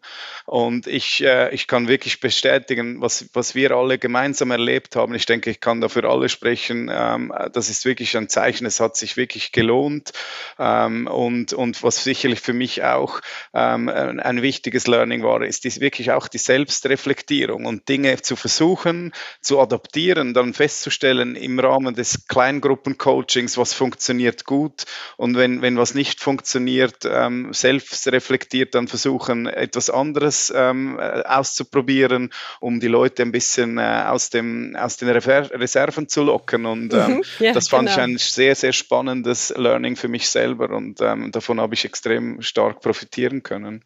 S3: Und ich, äh, ich kann wirklich bestätigen, was, was wir alle gemeinsam erlebt haben. Ich denke, ich kann dafür alle sprechen. Das ist wirklich ein Zeichen, es hat sich wirklich gelohnt. Und, und was sicherlich für mich auch ein wichtiges Learning war, ist wirklich auch die Selbstreflektierung und Dinge zu versuchen, zu adaptieren, dann festzustellen im Rahmen des Kleingruppencoachings, was funktioniert gut und wenn, wenn was nicht funktioniert, ähm, selbst reflektiert dann versuchen, etwas anderes ähm, auszuprobieren, um die Leute ein bisschen äh, aus, dem, aus den Reserven zu locken. Und mhm. ähm, mhm, ja, das fand genau. ich ein sehr, sehr spannendes Learning für mich selber und ähm, davon habe ich extrem stark profitieren können.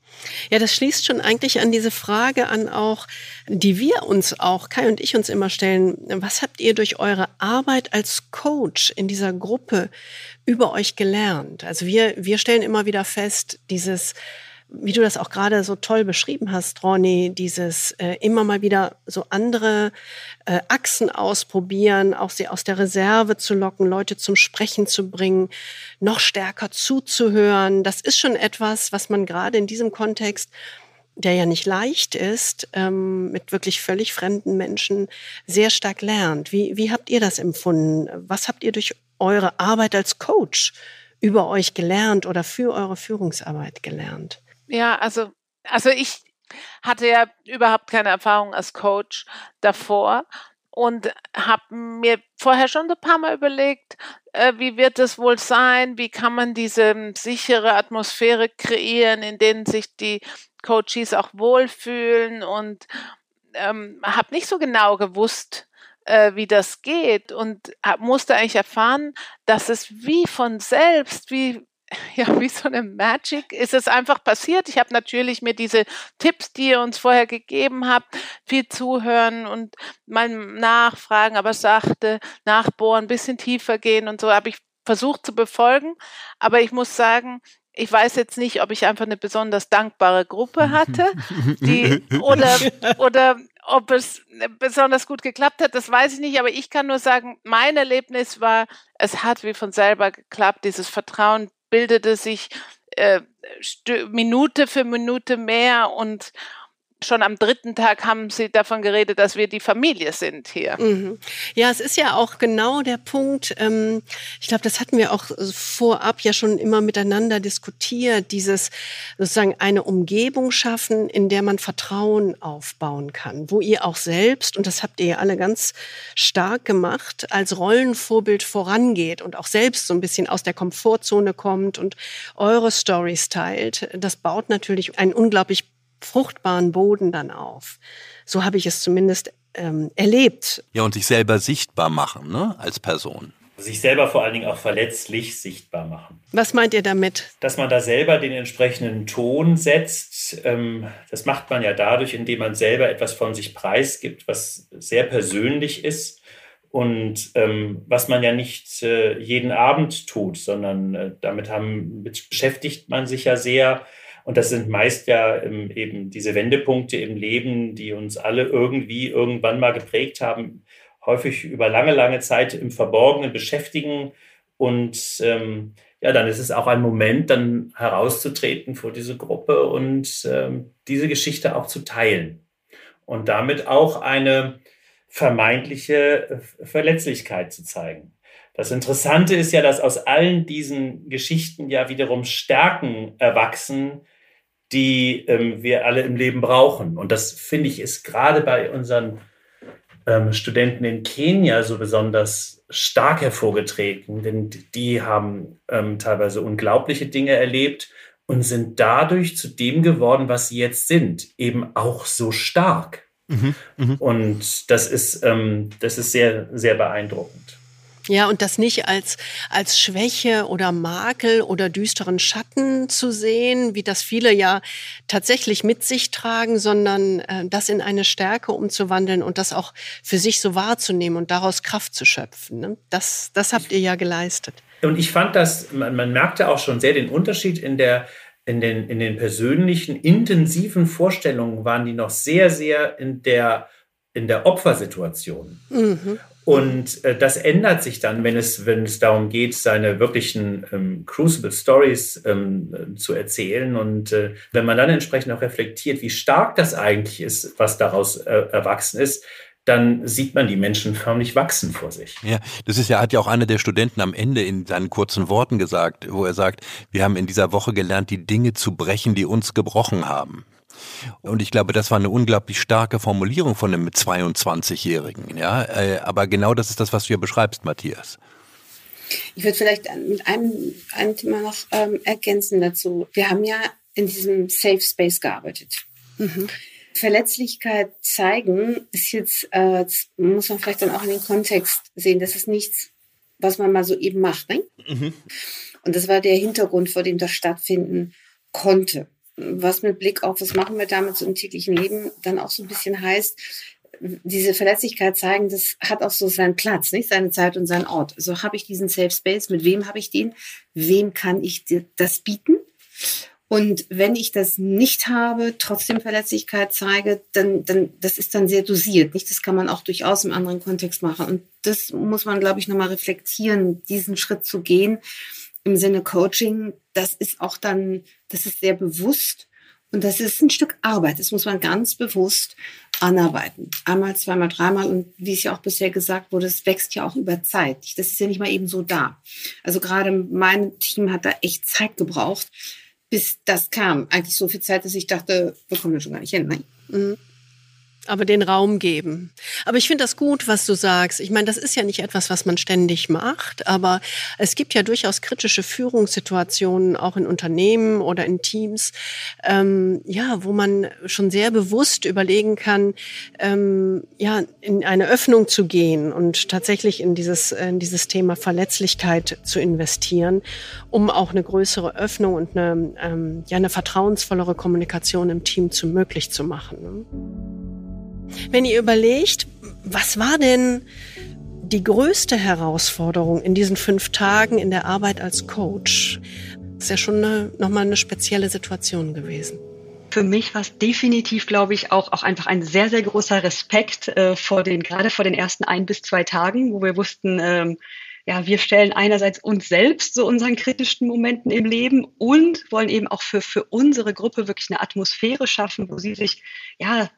S8: Ja, das schließt schon eigentlich an diese Frage an auch, die wir uns uns auch, Kai und ich uns immer stellen, was habt ihr durch eure Arbeit als Coach in dieser Gruppe über euch gelernt? Also wir, wir stellen immer wieder fest, dieses, wie du das auch gerade so toll beschrieben hast, Ronny, dieses äh, immer mal wieder so andere äh, Achsen ausprobieren, auch sie aus der Reserve zu locken, Leute zum Sprechen zu bringen, noch stärker zuzuhören. Das ist schon etwas, was man gerade in diesem Kontext der ja nicht leicht ist, ähm, mit wirklich völlig fremden Menschen sehr stark lernt. Wie, wie habt ihr das empfunden? Was habt ihr durch eure Arbeit als Coach über euch gelernt oder für eure Führungsarbeit gelernt?
S4: Ja, also, also ich hatte ja überhaupt keine Erfahrung als Coach davor und habe mir vorher schon ein paar Mal überlegt, äh, wie wird es wohl sein, wie kann man diese sichere Atmosphäre kreieren, in denen sich die Coaches auch wohlfühlen und ähm, habe nicht so genau gewusst, äh, wie das geht und hab, musste eigentlich erfahren, dass es wie von selbst, wie ja, wie so eine Magic ist es einfach passiert. Ich habe natürlich mir diese Tipps, die ihr uns vorher gegeben habt, viel zuhören und mal nachfragen, aber sachte nachbohren, ein bisschen tiefer gehen und so habe ich versucht zu befolgen. Aber ich muss sagen, ich weiß jetzt nicht, ob ich einfach eine besonders dankbare Gruppe hatte, die oder oder ob es besonders gut geklappt hat, das weiß ich nicht, aber ich kann nur sagen, mein Erlebnis war, es hat wie von selber geklappt, dieses Vertrauen bildete sich äh, Minute für Minute mehr und schon am dritten Tag haben Sie davon geredet, dass wir die Familie sind hier. Mhm.
S8: Ja, es ist ja auch genau der Punkt. Ähm, ich glaube, das hatten wir auch vorab ja schon immer miteinander diskutiert. Dieses sozusagen eine Umgebung schaffen, in der man Vertrauen aufbauen kann, wo ihr auch selbst und das habt ihr ja alle ganz stark gemacht, als Rollenvorbild vorangeht und auch selbst so ein bisschen aus der Komfortzone kommt und eure Stories teilt. Das baut natürlich einen unglaublich fruchtbaren Boden dann auf. So habe ich es zumindest ähm, erlebt.
S7: Ja, und sich selber sichtbar machen, ne, als Person.
S6: sich selber vor allen Dingen auch verletzlich sichtbar machen.
S8: Was meint ihr damit?
S6: Dass man da selber den entsprechenden Ton setzt. Ähm, das macht man ja dadurch, indem man selber etwas von sich preisgibt, was sehr persönlich ist und ähm, was man ja nicht äh, jeden Abend tut, sondern äh, damit haben, beschäftigt man sich ja sehr. Und das sind meist ja ähm, eben diese Wendepunkte im Leben, die uns alle irgendwie irgendwann mal geprägt haben häufig über lange, lange Zeit im Verborgenen beschäftigen. Und ähm, ja, dann ist es auch ein Moment, dann herauszutreten vor diese Gruppe und ähm, diese Geschichte auch zu teilen. Und damit auch eine vermeintliche Verletzlichkeit zu zeigen. Das Interessante ist ja, dass aus allen diesen Geschichten ja wiederum Stärken erwachsen, die ähm, wir alle im Leben brauchen. Und das finde ich ist gerade bei unseren ähm, Studenten in Kenia so besonders stark hervorgetreten, denn die haben ähm, teilweise unglaubliche Dinge erlebt und sind dadurch zu dem geworden, was sie jetzt sind, eben auch so stark. Mhm, mh. Und das ist, ähm, das ist sehr, sehr beeindruckend.
S8: Ja, und das nicht als, als Schwäche oder Makel oder düsteren Schatten zu sehen, wie das viele ja tatsächlich mit sich tragen, sondern äh, das in eine Stärke umzuwandeln und das auch für sich so wahrzunehmen und daraus Kraft zu schöpfen. Ne? Das, das habt ihr ja geleistet.
S6: Und ich fand das, man, man merkte auch schon sehr den Unterschied in der, in den, in den persönlichen, intensiven Vorstellungen waren die noch sehr, sehr in der, in der Opfersituation. Mhm. Und äh, das ändert sich dann, wenn es, wenn es darum geht, seine wirklichen ähm, Crucible Stories ähm, zu erzählen. Und äh, wenn man dann entsprechend auch reflektiert, wie stark das eigentlich ist, was daraus äh, erwachsen ist, dann sieht man die Menschen förmlich wachsen vor sich.
S7: Ja, das ist ja, hat ja auch einer der Studenten am Ende in seinen kurzen Worten gesagt, wo er sagt, wir haben in dieser Woche gelernt, die Dinge zu brechen, die uns gebrochen haben. Und ich glaube, das war eine unglaublich starke Formulierung von einem 22-Jährigen. Ja, äh, aber genau das ist das, was du hier beschreibst, Matthias.
S2: Ich würde vielleicht mit einem, einem Thema noch ähm, ergänzen dazu. Wir haben ja in diesem Safe Space gearbeitet. Mhm. Verletzlichkeit zeigen ist jetzt, äh, muss man vielleicht dann auch in den Kontext sehen. Das ist nichts, was man mal so eben macht. Ne? Mhm. Und das war der Hintergrund, vor dem das stattfinden konnte was mit Blick auf, was machen wir damit so im täglichen Leben, dann auch so ein bisschen heißt, diese Verletzlichkeit zeigen, das hat auch so seinen Platz, nicht seine Zeit und seinen Ort. So habe ich diesen Safe Space, mit wem habe ich den, wem kann ich das bieten? Und wenn ich das nicht habe, trotzdem Verletzlichkeit zeige, dann, dann, das ist dann sehr dosiert, nicht? Das kann man auch durchaus im anderen Kontext machen. Und das muss man, glaube ich, nochmal reflektieren, diesen Schritt zu gehen im Sinne Coaching, das ist auch dann, das ist sehr bewusst und das ist ein Stück Arbeit. Das muss man ganz bewusst anarbeiten. Einmal, zweimal, dreimal und wie es ja auch bisher gesagt wurde, es wächst ja auch über Zeit. Das ist ja nicht mal eben so da. Also gerade mein Team hat da echt Zeit gebraucht, bis das kam. Eigentlich so viel Zeit, dass ich dachte, wir kommen da schon gar nicht hin. Nein. Mhm
S8: aber den Raum geben. Aber ich finde das gut, was du sagst. Ich meine, das ist ja nicht etwas, was man ständig macht, aber es gibt ja durchaus kritische Führungssituationen auch in Unternehmen oder in Teams, ähm, ja, wo man schon sehr bewusst überlegen kann, ähm, ja, in eine Öffnung zu gehen und tatsächlich in dieses, in dieses Thema Verletzlichkeit zu investieren, um auch eine größere Öffnung und eine, ähm, ja, eine vertrauensvollere Kommunikation im Team zu möglich zu machen. Wenn ihr überlegt, was war denn die größte Herausforderung in diesen fünf Tagen in der Arbeit als Coach? Das ist ja schon eine, nochmal eine spezielle Situation gewesen.
S5: Für mich war es definitiv, glaube ich, auch, auch einfach ein sehr, sehr großer Respekt äh, vor den, gerade vor den ersten ein bis zwei Tagen, wo wir wussten, ähm, ja, wir stellen einerseits uns selbst so unseren kritischsten Momenten im Leben und wollen eben auch für, für unsere Gruppe wirklich eine Atmosphäre schaffen, wo sie sich, ja,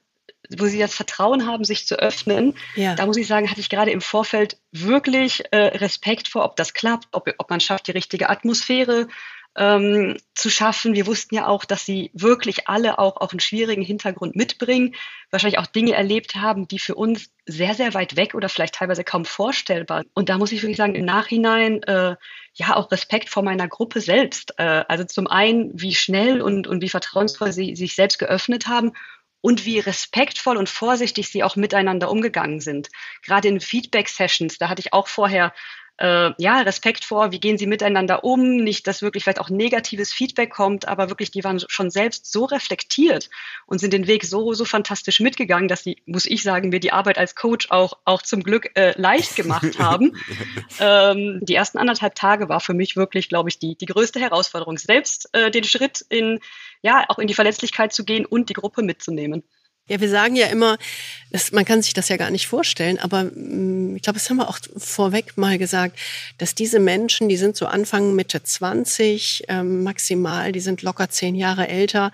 S5: wo sie das Vertrauen haben, sich zu öffnen, ja. da muss ich sagen, hatte ich gerade im Vorfeld wirklich äh, Respekt vor, ob das klappt, ob, ob man schafft, die richtige Atmosphäre ähm, zu schaffen. Wir wussten ja auch, dass sie wirklich alle auch, auch einen schwierigen Hintergrund mitbringen, wahrscheinlich auch Dinge erlebt haben, die für uns sehr, sehr weit weg oder vielleicht teilweise kaum vorstellbar. Und da muss ich wirklich sagen, im Nachhinein äh, ja auch Respekt vor meiner Gruppe selbst. Äh, also zum einen, wie schnell und, und wie vertrauensvoll sie sich selbst geöffnet haben und wie respektvoll und vorsichtig sie auch miteinander umgegangen sind. Gerade in Feedback-Sessions, da hatte ich auch vorher äh, ja, Respekt vor, wie gehen sie miteinander um, nicht, dass wirklich vielleicht auch negatives Feedback kommt, aber wirklich, die waren schon selbst so reflektiert und sind den Weg so, so fantastisch mitgegangen, dass sie, muss ich sagen, mir die Arbeit als Coach auch, auch zum Glück äh, leicht gemacht haben. ähm, die ersten anderthalb Tage war für mich wirklich, glaube ich, die, die größte Herausforderung, selbst äh, den Schritt in, ja, auch in die Verletzlichkeit zu gehen und die Gruppe mitzunehmen.
S8: Ja, wir sagen ja immer, das, man kann sich das ja gar nicht vorstellen, aber mm, ich glaube, das haben wir auch vorweg mal gesagt, dass diese Menschen, die sind so Anfang, Mitte 20 ähm, maximal, die sind locker zehn Jahre älter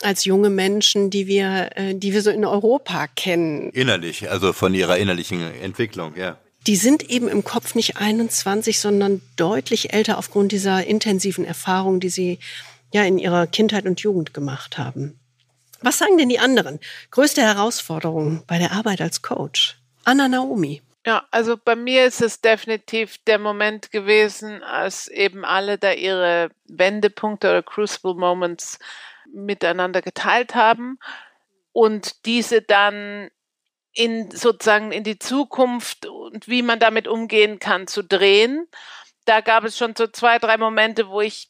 S8: als junge Menschen, die wir, äh, die wir so in Europa kennen.
S7: Innerlich, also von ihrer innerlichen Entwicklung, ja.
S8: Die sind eben im Kopf nicht 21, sondern deutlich älter aufgrund dieser intensiven Erfahrung, die sie ja in ihrer Kindheit und Jugend gemacht haben. Was sagen denn die anderen? Größte Herausforderung bei der Arbeit als Coach? Anna Naomi.
S4: Ja, also bei mir ist es definitiv der Moment gewesen, als eben alle da ihre Wendepunkte oder Crucible Moments miteinander geteilt haben und diese dann in sozusagen in die Zukunft und wie man damit umgehen kann zu drehen. Da gab es schon so zwei, drei Momente, wo ich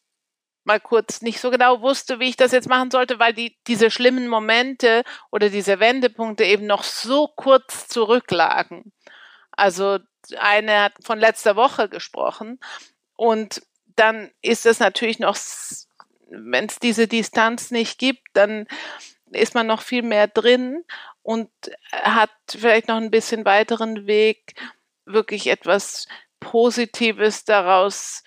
S4: mal kurz nicht so genau wusste, wie ich das jetzt machen sollte, weil die, diese schlimmen Momente oder diese Wendepunkte eben noch so kurz zurücklagen. Also eine hat von letzter Woche gesprochen und dann ist es natürlich noch, wenn es diese Distanz nicht gibt, dann ist man noch viel mehr drin und hat vielleicht noch ein bisschen weiteren Weg, wirklich etwas Positives daraus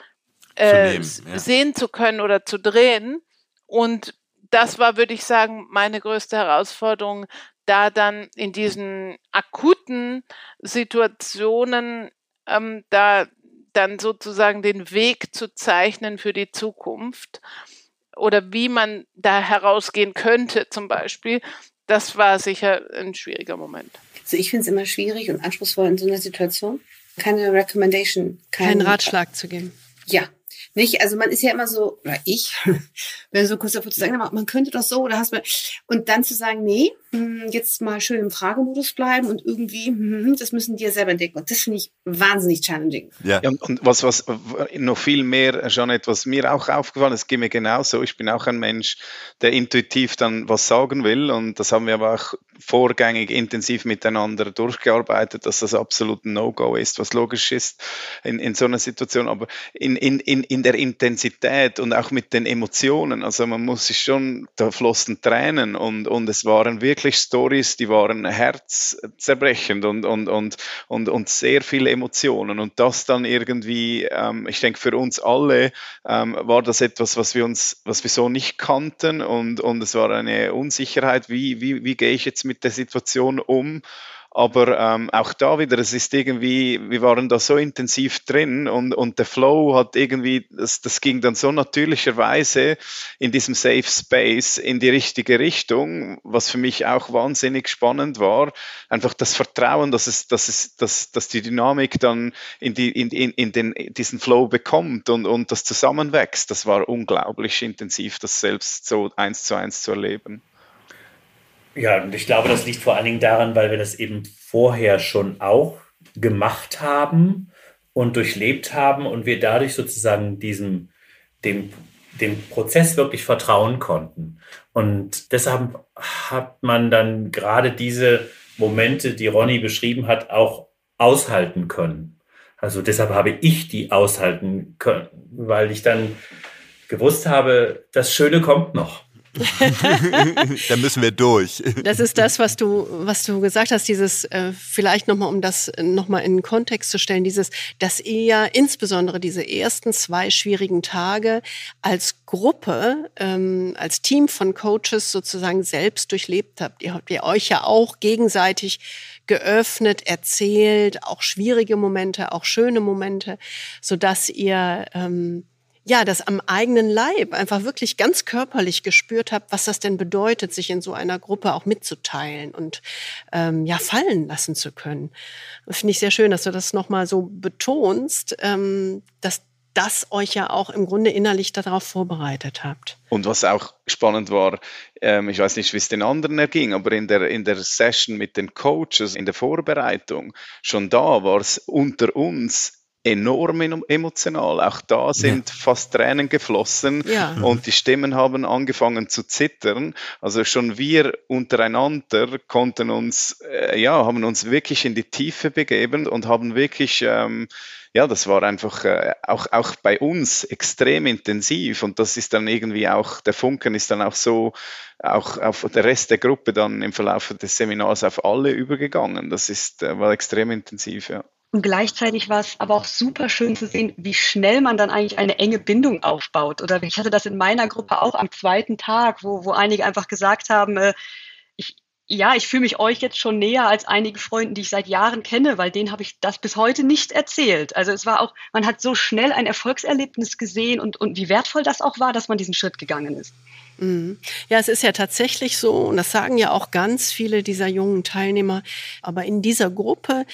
S4: äh, ja. sehen zu können oder zu drehen. Und das war, würde ich sagen, meine größte Herausforderung, da dann in diesen akuten Situationen ähm, da dann sozusagen den Weg zu zeichnen für die Zukunft oder wie man da herausgehen könnte zum Beispiel, das war sicher ein schwieriger Moment.
S2: Also ich finde es immer schwierig und anspruchsvoll in so einer Situation, keine Recommendation,
S8: keinen Ratschlag zu geben.
S2: Ja, nicht? Also man ist ja immer so, oder ich, wenn so kurz davor zu sagen, man könnte doch so, oder hast du, und dann zu sagen, nee, hm, jetzt mal schön im Fragemodus bleiben und irgendwie, hm, das müssen die ja selber entdecken. Und das finde ich wahnsinnig challenging.
S3: Ja. ja. und was, was noch viel mehr, Jeanette, was mir auch aufgefallen ist, geht mir genauso. Ich bin auch ein Mensch, der intuitiv dann was sagen will. Und das haben wir aber auch vorgängig intensiv miteinander durchgearbeitet, dass das absolut ein No-Go ist, was logisch ist in, in so einer Situation. Aber in, in, in, der Intensität und auch mit den Emotionen, also man muss sich schon, da flossen Tränen und, und es waren wirklich Stories, die waren herzzerbrechend und, und, und, und, und sehr viele Emotionen. Und das dann irgendwie, ähm, ich denke, für uns alle ähm, war das etwas, was wir uns, was wir so nicht kannten und, und es war eine Unsicherheit, wie, wie, wie gehe ich jetzt mit der Situation um? Aber ähm, auch da wieder, es ist irgendwie, wir waren da so intensiv drin und, und der Flow hat irgendwie, das, das ging dann so natürlicherweise in diesem Safe Space in die richtige Richtung, was für mich auch wahnsinnig spannend war. Einfach das Vertrauen, dass es, dass es, dass, dass die Dynamik dann in die, in, in, in den, diesen Flow bekommt und, und das zusammenwächst. Das war unglaublich intensiv, das selbst so eins zu eins zu erleben.
S6: Ja, und ich glaube, das liegt vor allen Dingen daran, weil wir das eben vorher schon auch gemacht haben und durchlebt haben und wir dadurch sozusagen diesem, dem, dem Prozess wirklich vertrauen konnten. Und deshalb hat man dann gerade diese Momente, die Ronny beschrieben hat, auch aushalten können. Also deshalb habe ich die aushalten können, weil ich dann gewusst habe, das Schöne kommt noch.
S7: da müssen wir durch.
S8: Das ist das, was du, was du gesagt hast, dieses, äh, vielleicht nochmal, um das nochmal in den Kontext zu stellen, dieses, dass ihr ja insbesondere diese ersten zwei schwierigen Tage als Gruppe, ähm, als Team von Coaches sozusagen selbst durchlebt habt. Ihr habt ihr euch ja auch gegenseitig geöffnet, erzählt, auch schwierige Momente, auch schöne Momente, so dass ihr ähm, ja, das am eigenen Leib einfach wirklich ganz körperlich gespürt habe, was das denn bedeutet, sich in so einer Gruppe auch mitzuteilen und ähm, ja fallen lassen zu können. Finde ich sehr schön, dass du das nochmal so betonst, ähm, dass das euch ja auch im Grunde innerlich darauf vorbereitet habt.
S3: Und was auch spannend war, ähm, ich weiß nicht, wie es den anderen erging, aber in der, in der Session mit den Coaches, in der Vorbereitung, schon da war es unter uns enorm emotional. Auch da sind ja. fast Tränen geflossen ja. und die Stimmen haben angefangen zu zittern. Also schon wir untereinander konnten uns, äh, ja, haben uns wirklich in die Tiefe begeben und haben wirklich, ähm, ja, das war einfach äh, auch, auch bei uns extrem intensiv und das ist dann irgendwie auch, der Funken ist dann auch so, auch auf der Rest der Gruppe dann im Verlauf des Seminars auf alle übergegangen. Das ist, äh, war extrem intensiv, ja.
S5: Und gleichzeitig war es aber auch super schön zu sehen, wie schnell man dann eigentlich eine enge Bindung aufbaut. Oder ich hatte das in meiner Gruppe auch am zweiten Tag, wo, wo einige einfach gesagt haben, äh, ich, ja, ich fühle mich euch jetzt schon näher als einige Freunde, die ich seit Jahren kenne, weil denen habe ich das bis heute nicht erzählt. Also es war auch, man hat so schnell ein Erfolgserlebnis gesehen und, und wie wertvoll das auch war, dass man diesen Schritt gegangen ist.
S8: Mhm. Ja, es ist ja tatsächlich so, und das sagen ja auch ganz viele dieser jungen Teilnehmer, aber in dieser Gruppe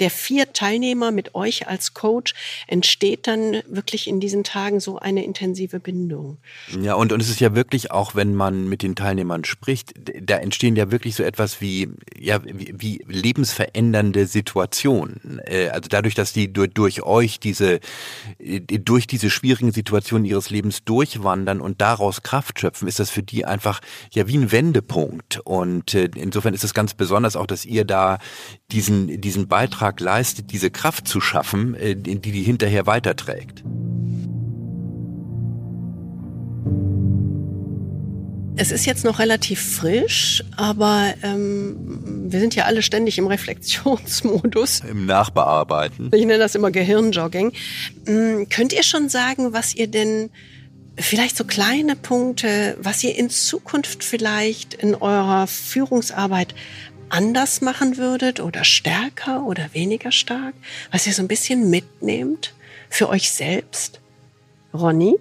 S8: der vier Teilnehmer mit euch als Coach entsteht dann wirklich in diesen Tagen so eine intensive Bindung.
S7: Ja, und, und es ist ja wirklich auch, wenn man mit den Teilnehmern spricht, da entstehen ja wirklich so etwas wie, ja, wie, wie lebensverändernde Situationen. Äh, also dadurch, dass die durch, durch euch diese, äh, durch diese schwierigen Situationen ihres Lebens durchwandern und daraus Kraft schöpfen, ist das für die einfach ja wie ein Wendepunkt. Und äh, insofern ist es ganz besonders auch, dass ihr da diesen, diesen Beitrag leistet, diese Kraft zu schaffen, äh, die die hinterher weiterträgt.
S8: Es ist jetzt noch relativ frisch, aber ähm, wir sind ja alle ständig im Reflexionsmodus.
S7: Im Nachbearbeiten.
S8: Ich nenne das immer Gehirnjogging. Ähm, könnt ihr schon sagen, was ihr denn vielleicht so kleine Punkte, was ihr in Zukunft vielleicht in eurer Führungsarbeit anders machen würdet oder stärker oder weniger stark, was ihr so ein bisschen mitnehmt für euch selbst? Ronny?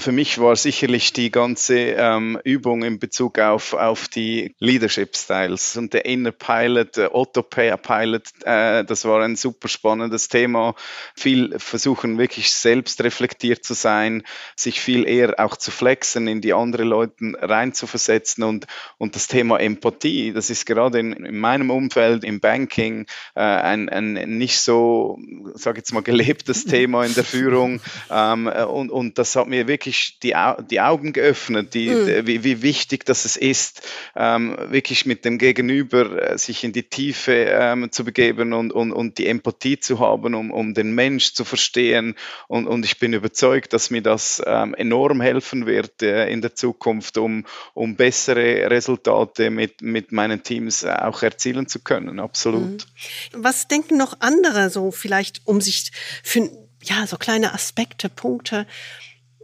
S3: Für mich war sicherlich die ganze ähm, Übung in Bezug auf, auf die Leadership Styles. Und der Inner Pilot, der Autopilot, äh, das war ein super spannendes Thema. Viel versuchen wirklich selbst reflektiert zu sein, sich viel eher auch zu flexen, in die anderen Leute reinzuversetzen. Und, und das Thema Empathie, das ist gerade in, in meinem Umfeld, im Banking, äh, ein, ein nicht so, sag jetzt mal, gelebtes Thema in der Führung. Ähm, und, und das hat mir wirklich wirklich die, die Augen geöffnet, die, mhm. wie, wie, wichtig das es ist, ähm, wirklich mit dem Gegenüber äh, sich in die Tiefe ähm, zu begeben und, und, und die Empathie zu haben, um, um den Mensch zu verstehen. Und, und ich bin überzeugt, dass mir das ähm, enorm helfen wird äh, in der Zukunft, um, um bessere Resultate mit, mit meinen Teams äh, auch erzielen zu können. Absolut. Mhm.
S8: Was denken noch andere so vielleicht, um sich für ja, so kleine Aspekte, Punkte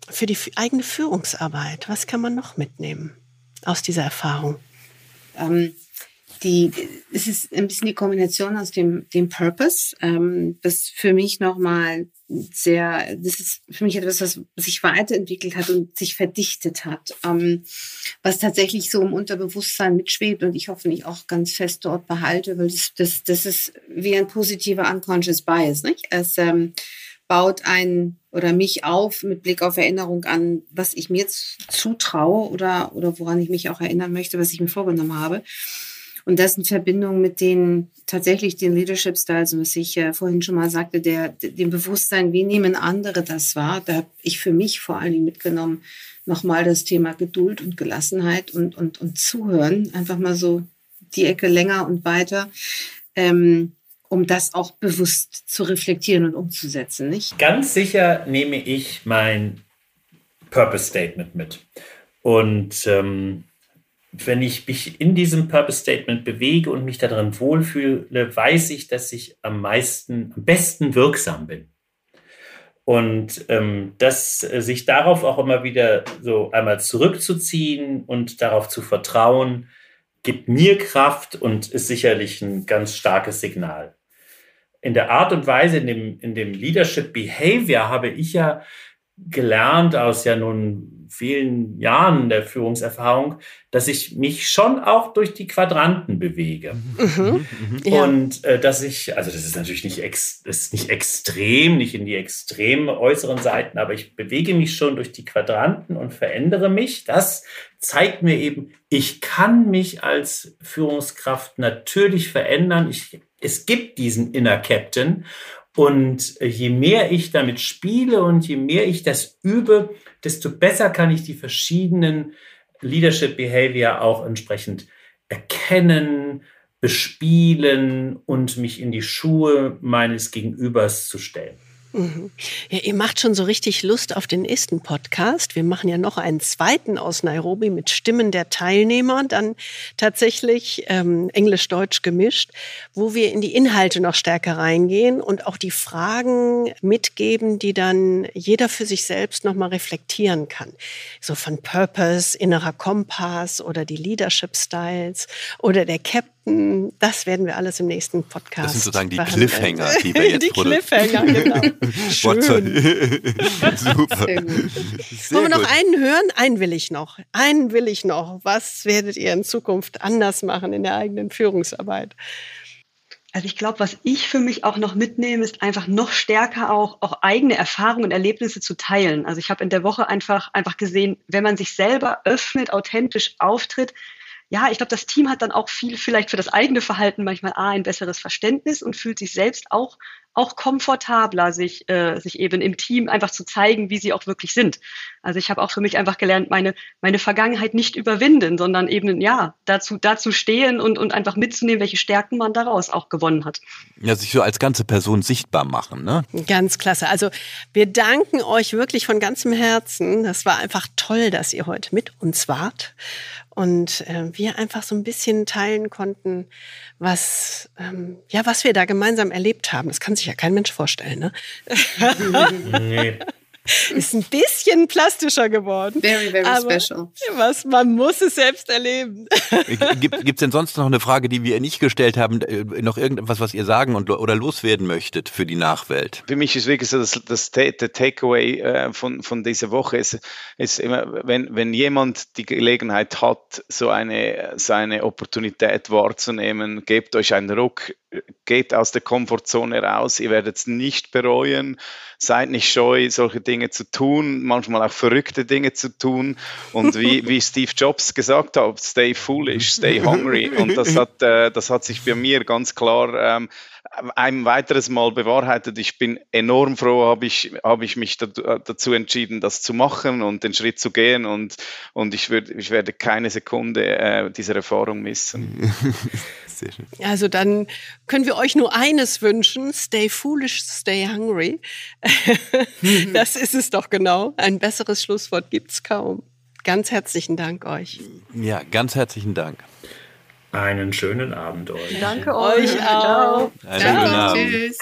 S8: für die eigene Führungsarbeit? Was kann man noch mitnehmen aus dieser Erfahrung?
S2: Ähm, die, es ist ein bisschen die Kombination aus dem, dem Purpose, ähm, das für mich nochmal sehr, das ist für mich etwas, was sich weiterentwickelt hat und sich verdichtet hat, ähm, was tatsächlich so im Unterbewusstsein mitschwebt und ich hoffentlich auch ganz fest dort behalte, weil das, das, das ist wie ein positiver unconscious bias, nicht? Es, ähm, baut einen oder mich auf mit Blick auf Erinnerung an, was ich mir zutraue oder, oder woran ich mich auch erinnern möchte, was ich mir vorgenommen habe. Und das in Verbindung mit den tatsächlich den Leadership Styles, was ich äh, vorhin schon mal sagte, der, dem Bewusstsein, wie nehmen andere das wahr? Da habe ich für mich vor allen Dingen mitgenommen, nochmal das Thema Geduld und Gelassenheit und, und, und Zuhören. Einfach mal so die Ecke länger und weiter. Ähm, um das auch bewusst zu reflektieren und umzusetzen, nicht?
S6: Ganz sicher nehme ich mein Purpose Statement mit. Und ähm, wenn ich mich in diesem Purpose Statement bewege und mich darin wohlfühle, weiß ich, dass ich am meisten, am besten wirksam bin. Und ähm, dass äh, sich darauf auch immer wieder so einmal zurückzuziehen und darauf zu vertrauen, gibt mir Kraft und ist sicherlich ein ganz starkes Signal in der Art und Weise, in dem, in dem Leadership Behavior habe ich ja gelernt aus ja nun vielen Jahren der Führungserfahrung, dass ich mich schon auch durch die Quadranten bewege. Mhm. Mhm. Und äh, dass ich, also das ist natürlich nicht, ex, das ist nicht extrem, nicht in die extremen äußeren Seiten, aber ich bewege mich schon durch die Quadranten und verändere mich. Das zeigt mir eben, ich kann mich als Führungskraft natürlich verändern. Ich es gibt diesen Inner Captain Und je mehr ich damit spiele und je mehr ich das übe, desto besser kann ich die verschiedenen Leadership Behavior auch entsprechend erkennen, bespielen und mich in die Schuhe meines Gegenübers zu stellen.
S8: Ja, ihr macht schon so richtig Lust auf den nächsten Podcast. Wir machen ja noch einen zweiten aus Nairobi mit Stimmen der Teilnehmer, dann tatsächlich ähm, Englisch-Deutsch gemischt, wo wir in die Inhalte noch stärker reingehen und auch die Fragen mitgeben, die dann jeder für sich selbst nochmal reflektieren kann. So von Purpose, innerer Kompass oder die Leadership Styles oder der Captain das werden wir alles im nächsten Podcast.
S7: Das sind sozusagen die behandeln. Cliffhanger, die wir jetzt
S8: Die Cliffhanger, genau. Schön.
S7: Super.
S8: Sehr gut. Sehr Wollen wir noch einen hören? Einen will ich noch. Einen will ich noch. Was werdet ihr in Zukunft anders machen in der eigenen Führungsarbeit?
S5: Also ich glaube, was ich für mich auch noch mitnehme, ist einfach noch stärker auch, auch eigene Erfahrungen und Erlebnisse zu teilen. Also ich habe in der Woche einfach, einfach gesehen, wenn man sich selber öffnet, authentisch auftritt, ja, ich glaube, das Team hat dann auch viel vielleicht für das eigene Verhalten manchmal A, ein besseres Verständnis und fühlt sich selbst auch, auch komfortabler, sich, äh, sich eben im Team einfach zu zeigen, wie sie auch wirklich sind. Also ich habe auch für mich einfach gelernt, meine, meine Vergangenheit nicht überwinden, sondern eben, ja, dazu, dazu stehen und, und einfach mitzunehmen, welche Stärken man daraus auch gewonnen hat.
S7: Ja, sich so als ganze Person sichtbar machen, ne?
S8: Ganz klasse. Also wir danken euch wirklich von ganzem Herzen. Das war einfach toll, dass ihr heute mit uns wart und äh, wir einfach so ein bisschen teilen konnten, was ähm, ja was wir da gemeinsam erlebt haben. Das kann sich ja kein Mensch vorstellen, ne? nee. Ist ein bisschen plastischer geworden.
S2: Very, very aber special.
S8: Was, man muss es selbst erleben.
S7: Gibt es denn sonst noch eine Frage, die wir nicht gestellt haben? Äh, noch irgendetwas, was ihr sagen und, oder loswerden möchtet für die Nachwelt?
S3: Für mich ist wirklich so, dass das, der Takeaway äh, von, von dieser Woche ist, ist immer, wenn, wenn jemand die Gelegenheit hat, so eine, so eine Opportunität wahrzunehmen, gebt euch einen Ruck, geht aus der Komfortzone raus, ihr werdet es nicht bereuen, seid nicht scheu, solche Dinge zu tun, manchmal auch verrückte Dinge zu tun. Und wie, wie Steve Jobs gesagt hat, stay foolish, stay hungry. Und das hat, äh, das hat sich bei mir ganz klar ähm, ein weiteres Mal bewahrheitet. Ich bin enorm froh, habe ich, habe ich mich dazu entschieden, das zu machen und den Schritt zu gehen. Und, und ich, würd, ich werde keine Sekunde äh, dieser Erfahrung missen.
S8: Sehr schön. Also dann können wir euch nur eines wünschen, stay foolish, stay hungry. das ist es doch genau. Ein besseres Schlusswort gibt es kaum. Ganz herzlichen Dank euch.
S7: Ja, ganz herzlichen Dank.
S6: Einen schönen Abend euch.
S8: Danke euch auch.
S7: Einen schönen Abend. Tschüss.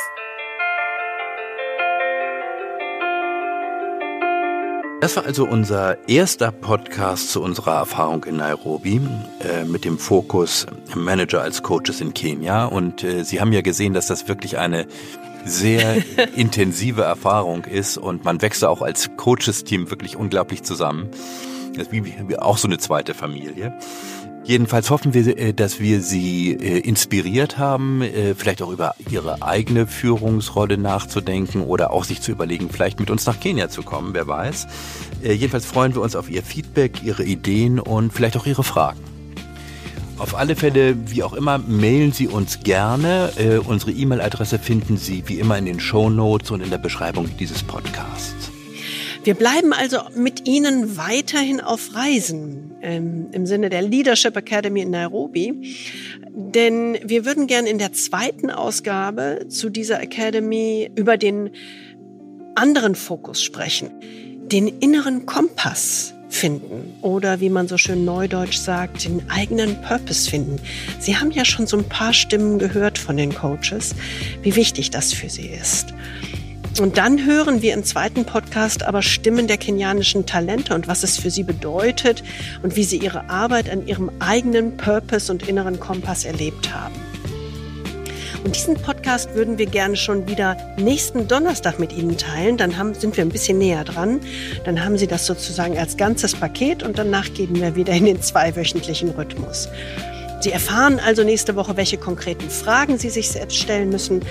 S7: Das war also unser erster Podcast zu unserer Erfahrung in Nairobi äh, mit dem Fokus Manager als Coaches in Kenia. Und äh, Sie haben ja gesehen, dass das wirklich eine sehr intensive Erfahrung ist und man wächst auch als Coaches-Team wirklich unglaublich zusammen. Das ist wie, wie auch so eine zweite Familie. Jedenfalls hoffen wir, äh, dass wir Sie äh, inspiriert haben, äh, vielleicht auch über Ihre eigene Führungsrolle nachzudenken oder auch sich zu überlegen, vielleicht mit uns nach Kenia zu kommen, wer weiß. Jedenfalls freuen wir uns auf Ihr Feedback, Ihre Ideen und vielleicht auch Ihre Fragen. Auf alle Fälle, wie auch immer, mailen Sie uns gerne. Unsere E-Mail-Adresse finden Sie wie immer in den Show Notes und in der Beschreibung dieses Podcasts.
S8: Wir bleiben also mit Ihnen weiterhin auf Reisen ähm, im Sinne der Leadership Academy in Nairobi. Denn wir würden gerne in der zweiten Ausgabe zu dieser Academy über den anderen Fokus sprechen. Den inneren Kompass finden oder wie man so schön neudeutsch sagt, den eigenen Purpose finden. Sie haben ja schon so ein paar Stimmen gehört von den Coaches, wie wichtig das für sie ist. Und dann hören wir im zweiten Podcast aber Stimmen der kenianischen Talente und was es für sie bedeutet und wie sie ihre Arbeit an ihrem eigenen Purpose und inneren Kompass erlebt haben. Und diesen Podcast würden wir gerne schon wieder nächsten Donnerstag mit Ihnen teilen. Dann haben, sind wir ein bisschen näher dran. Dann haben Sie das sozusagen als ganzes Paket und danach gehen wir wieder in den zweiwöchentlichen Rhythmus. Sie erfahren also nächste Woche, welche konkreten Fragen Sie sich selbst stellen müssen,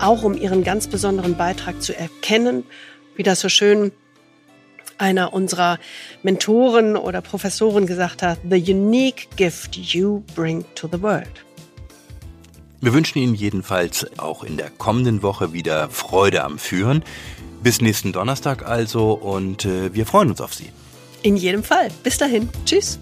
S8: auch um Ihren ganz besonderen Beitrag zu erkennen, wie das so schön einer unserer Mentoren oder Professoren gesagt hat, the unique gift you bring to the world.
S7: Wir wünschen Ihnen jedenfalls auch in der kommenden Woche wieder Freude am Führen. Bis nächsten Donnerstag also und äh, wir freuen uns auf Sie.
S8: In jedem Fall. Bis dahin. Tschüss.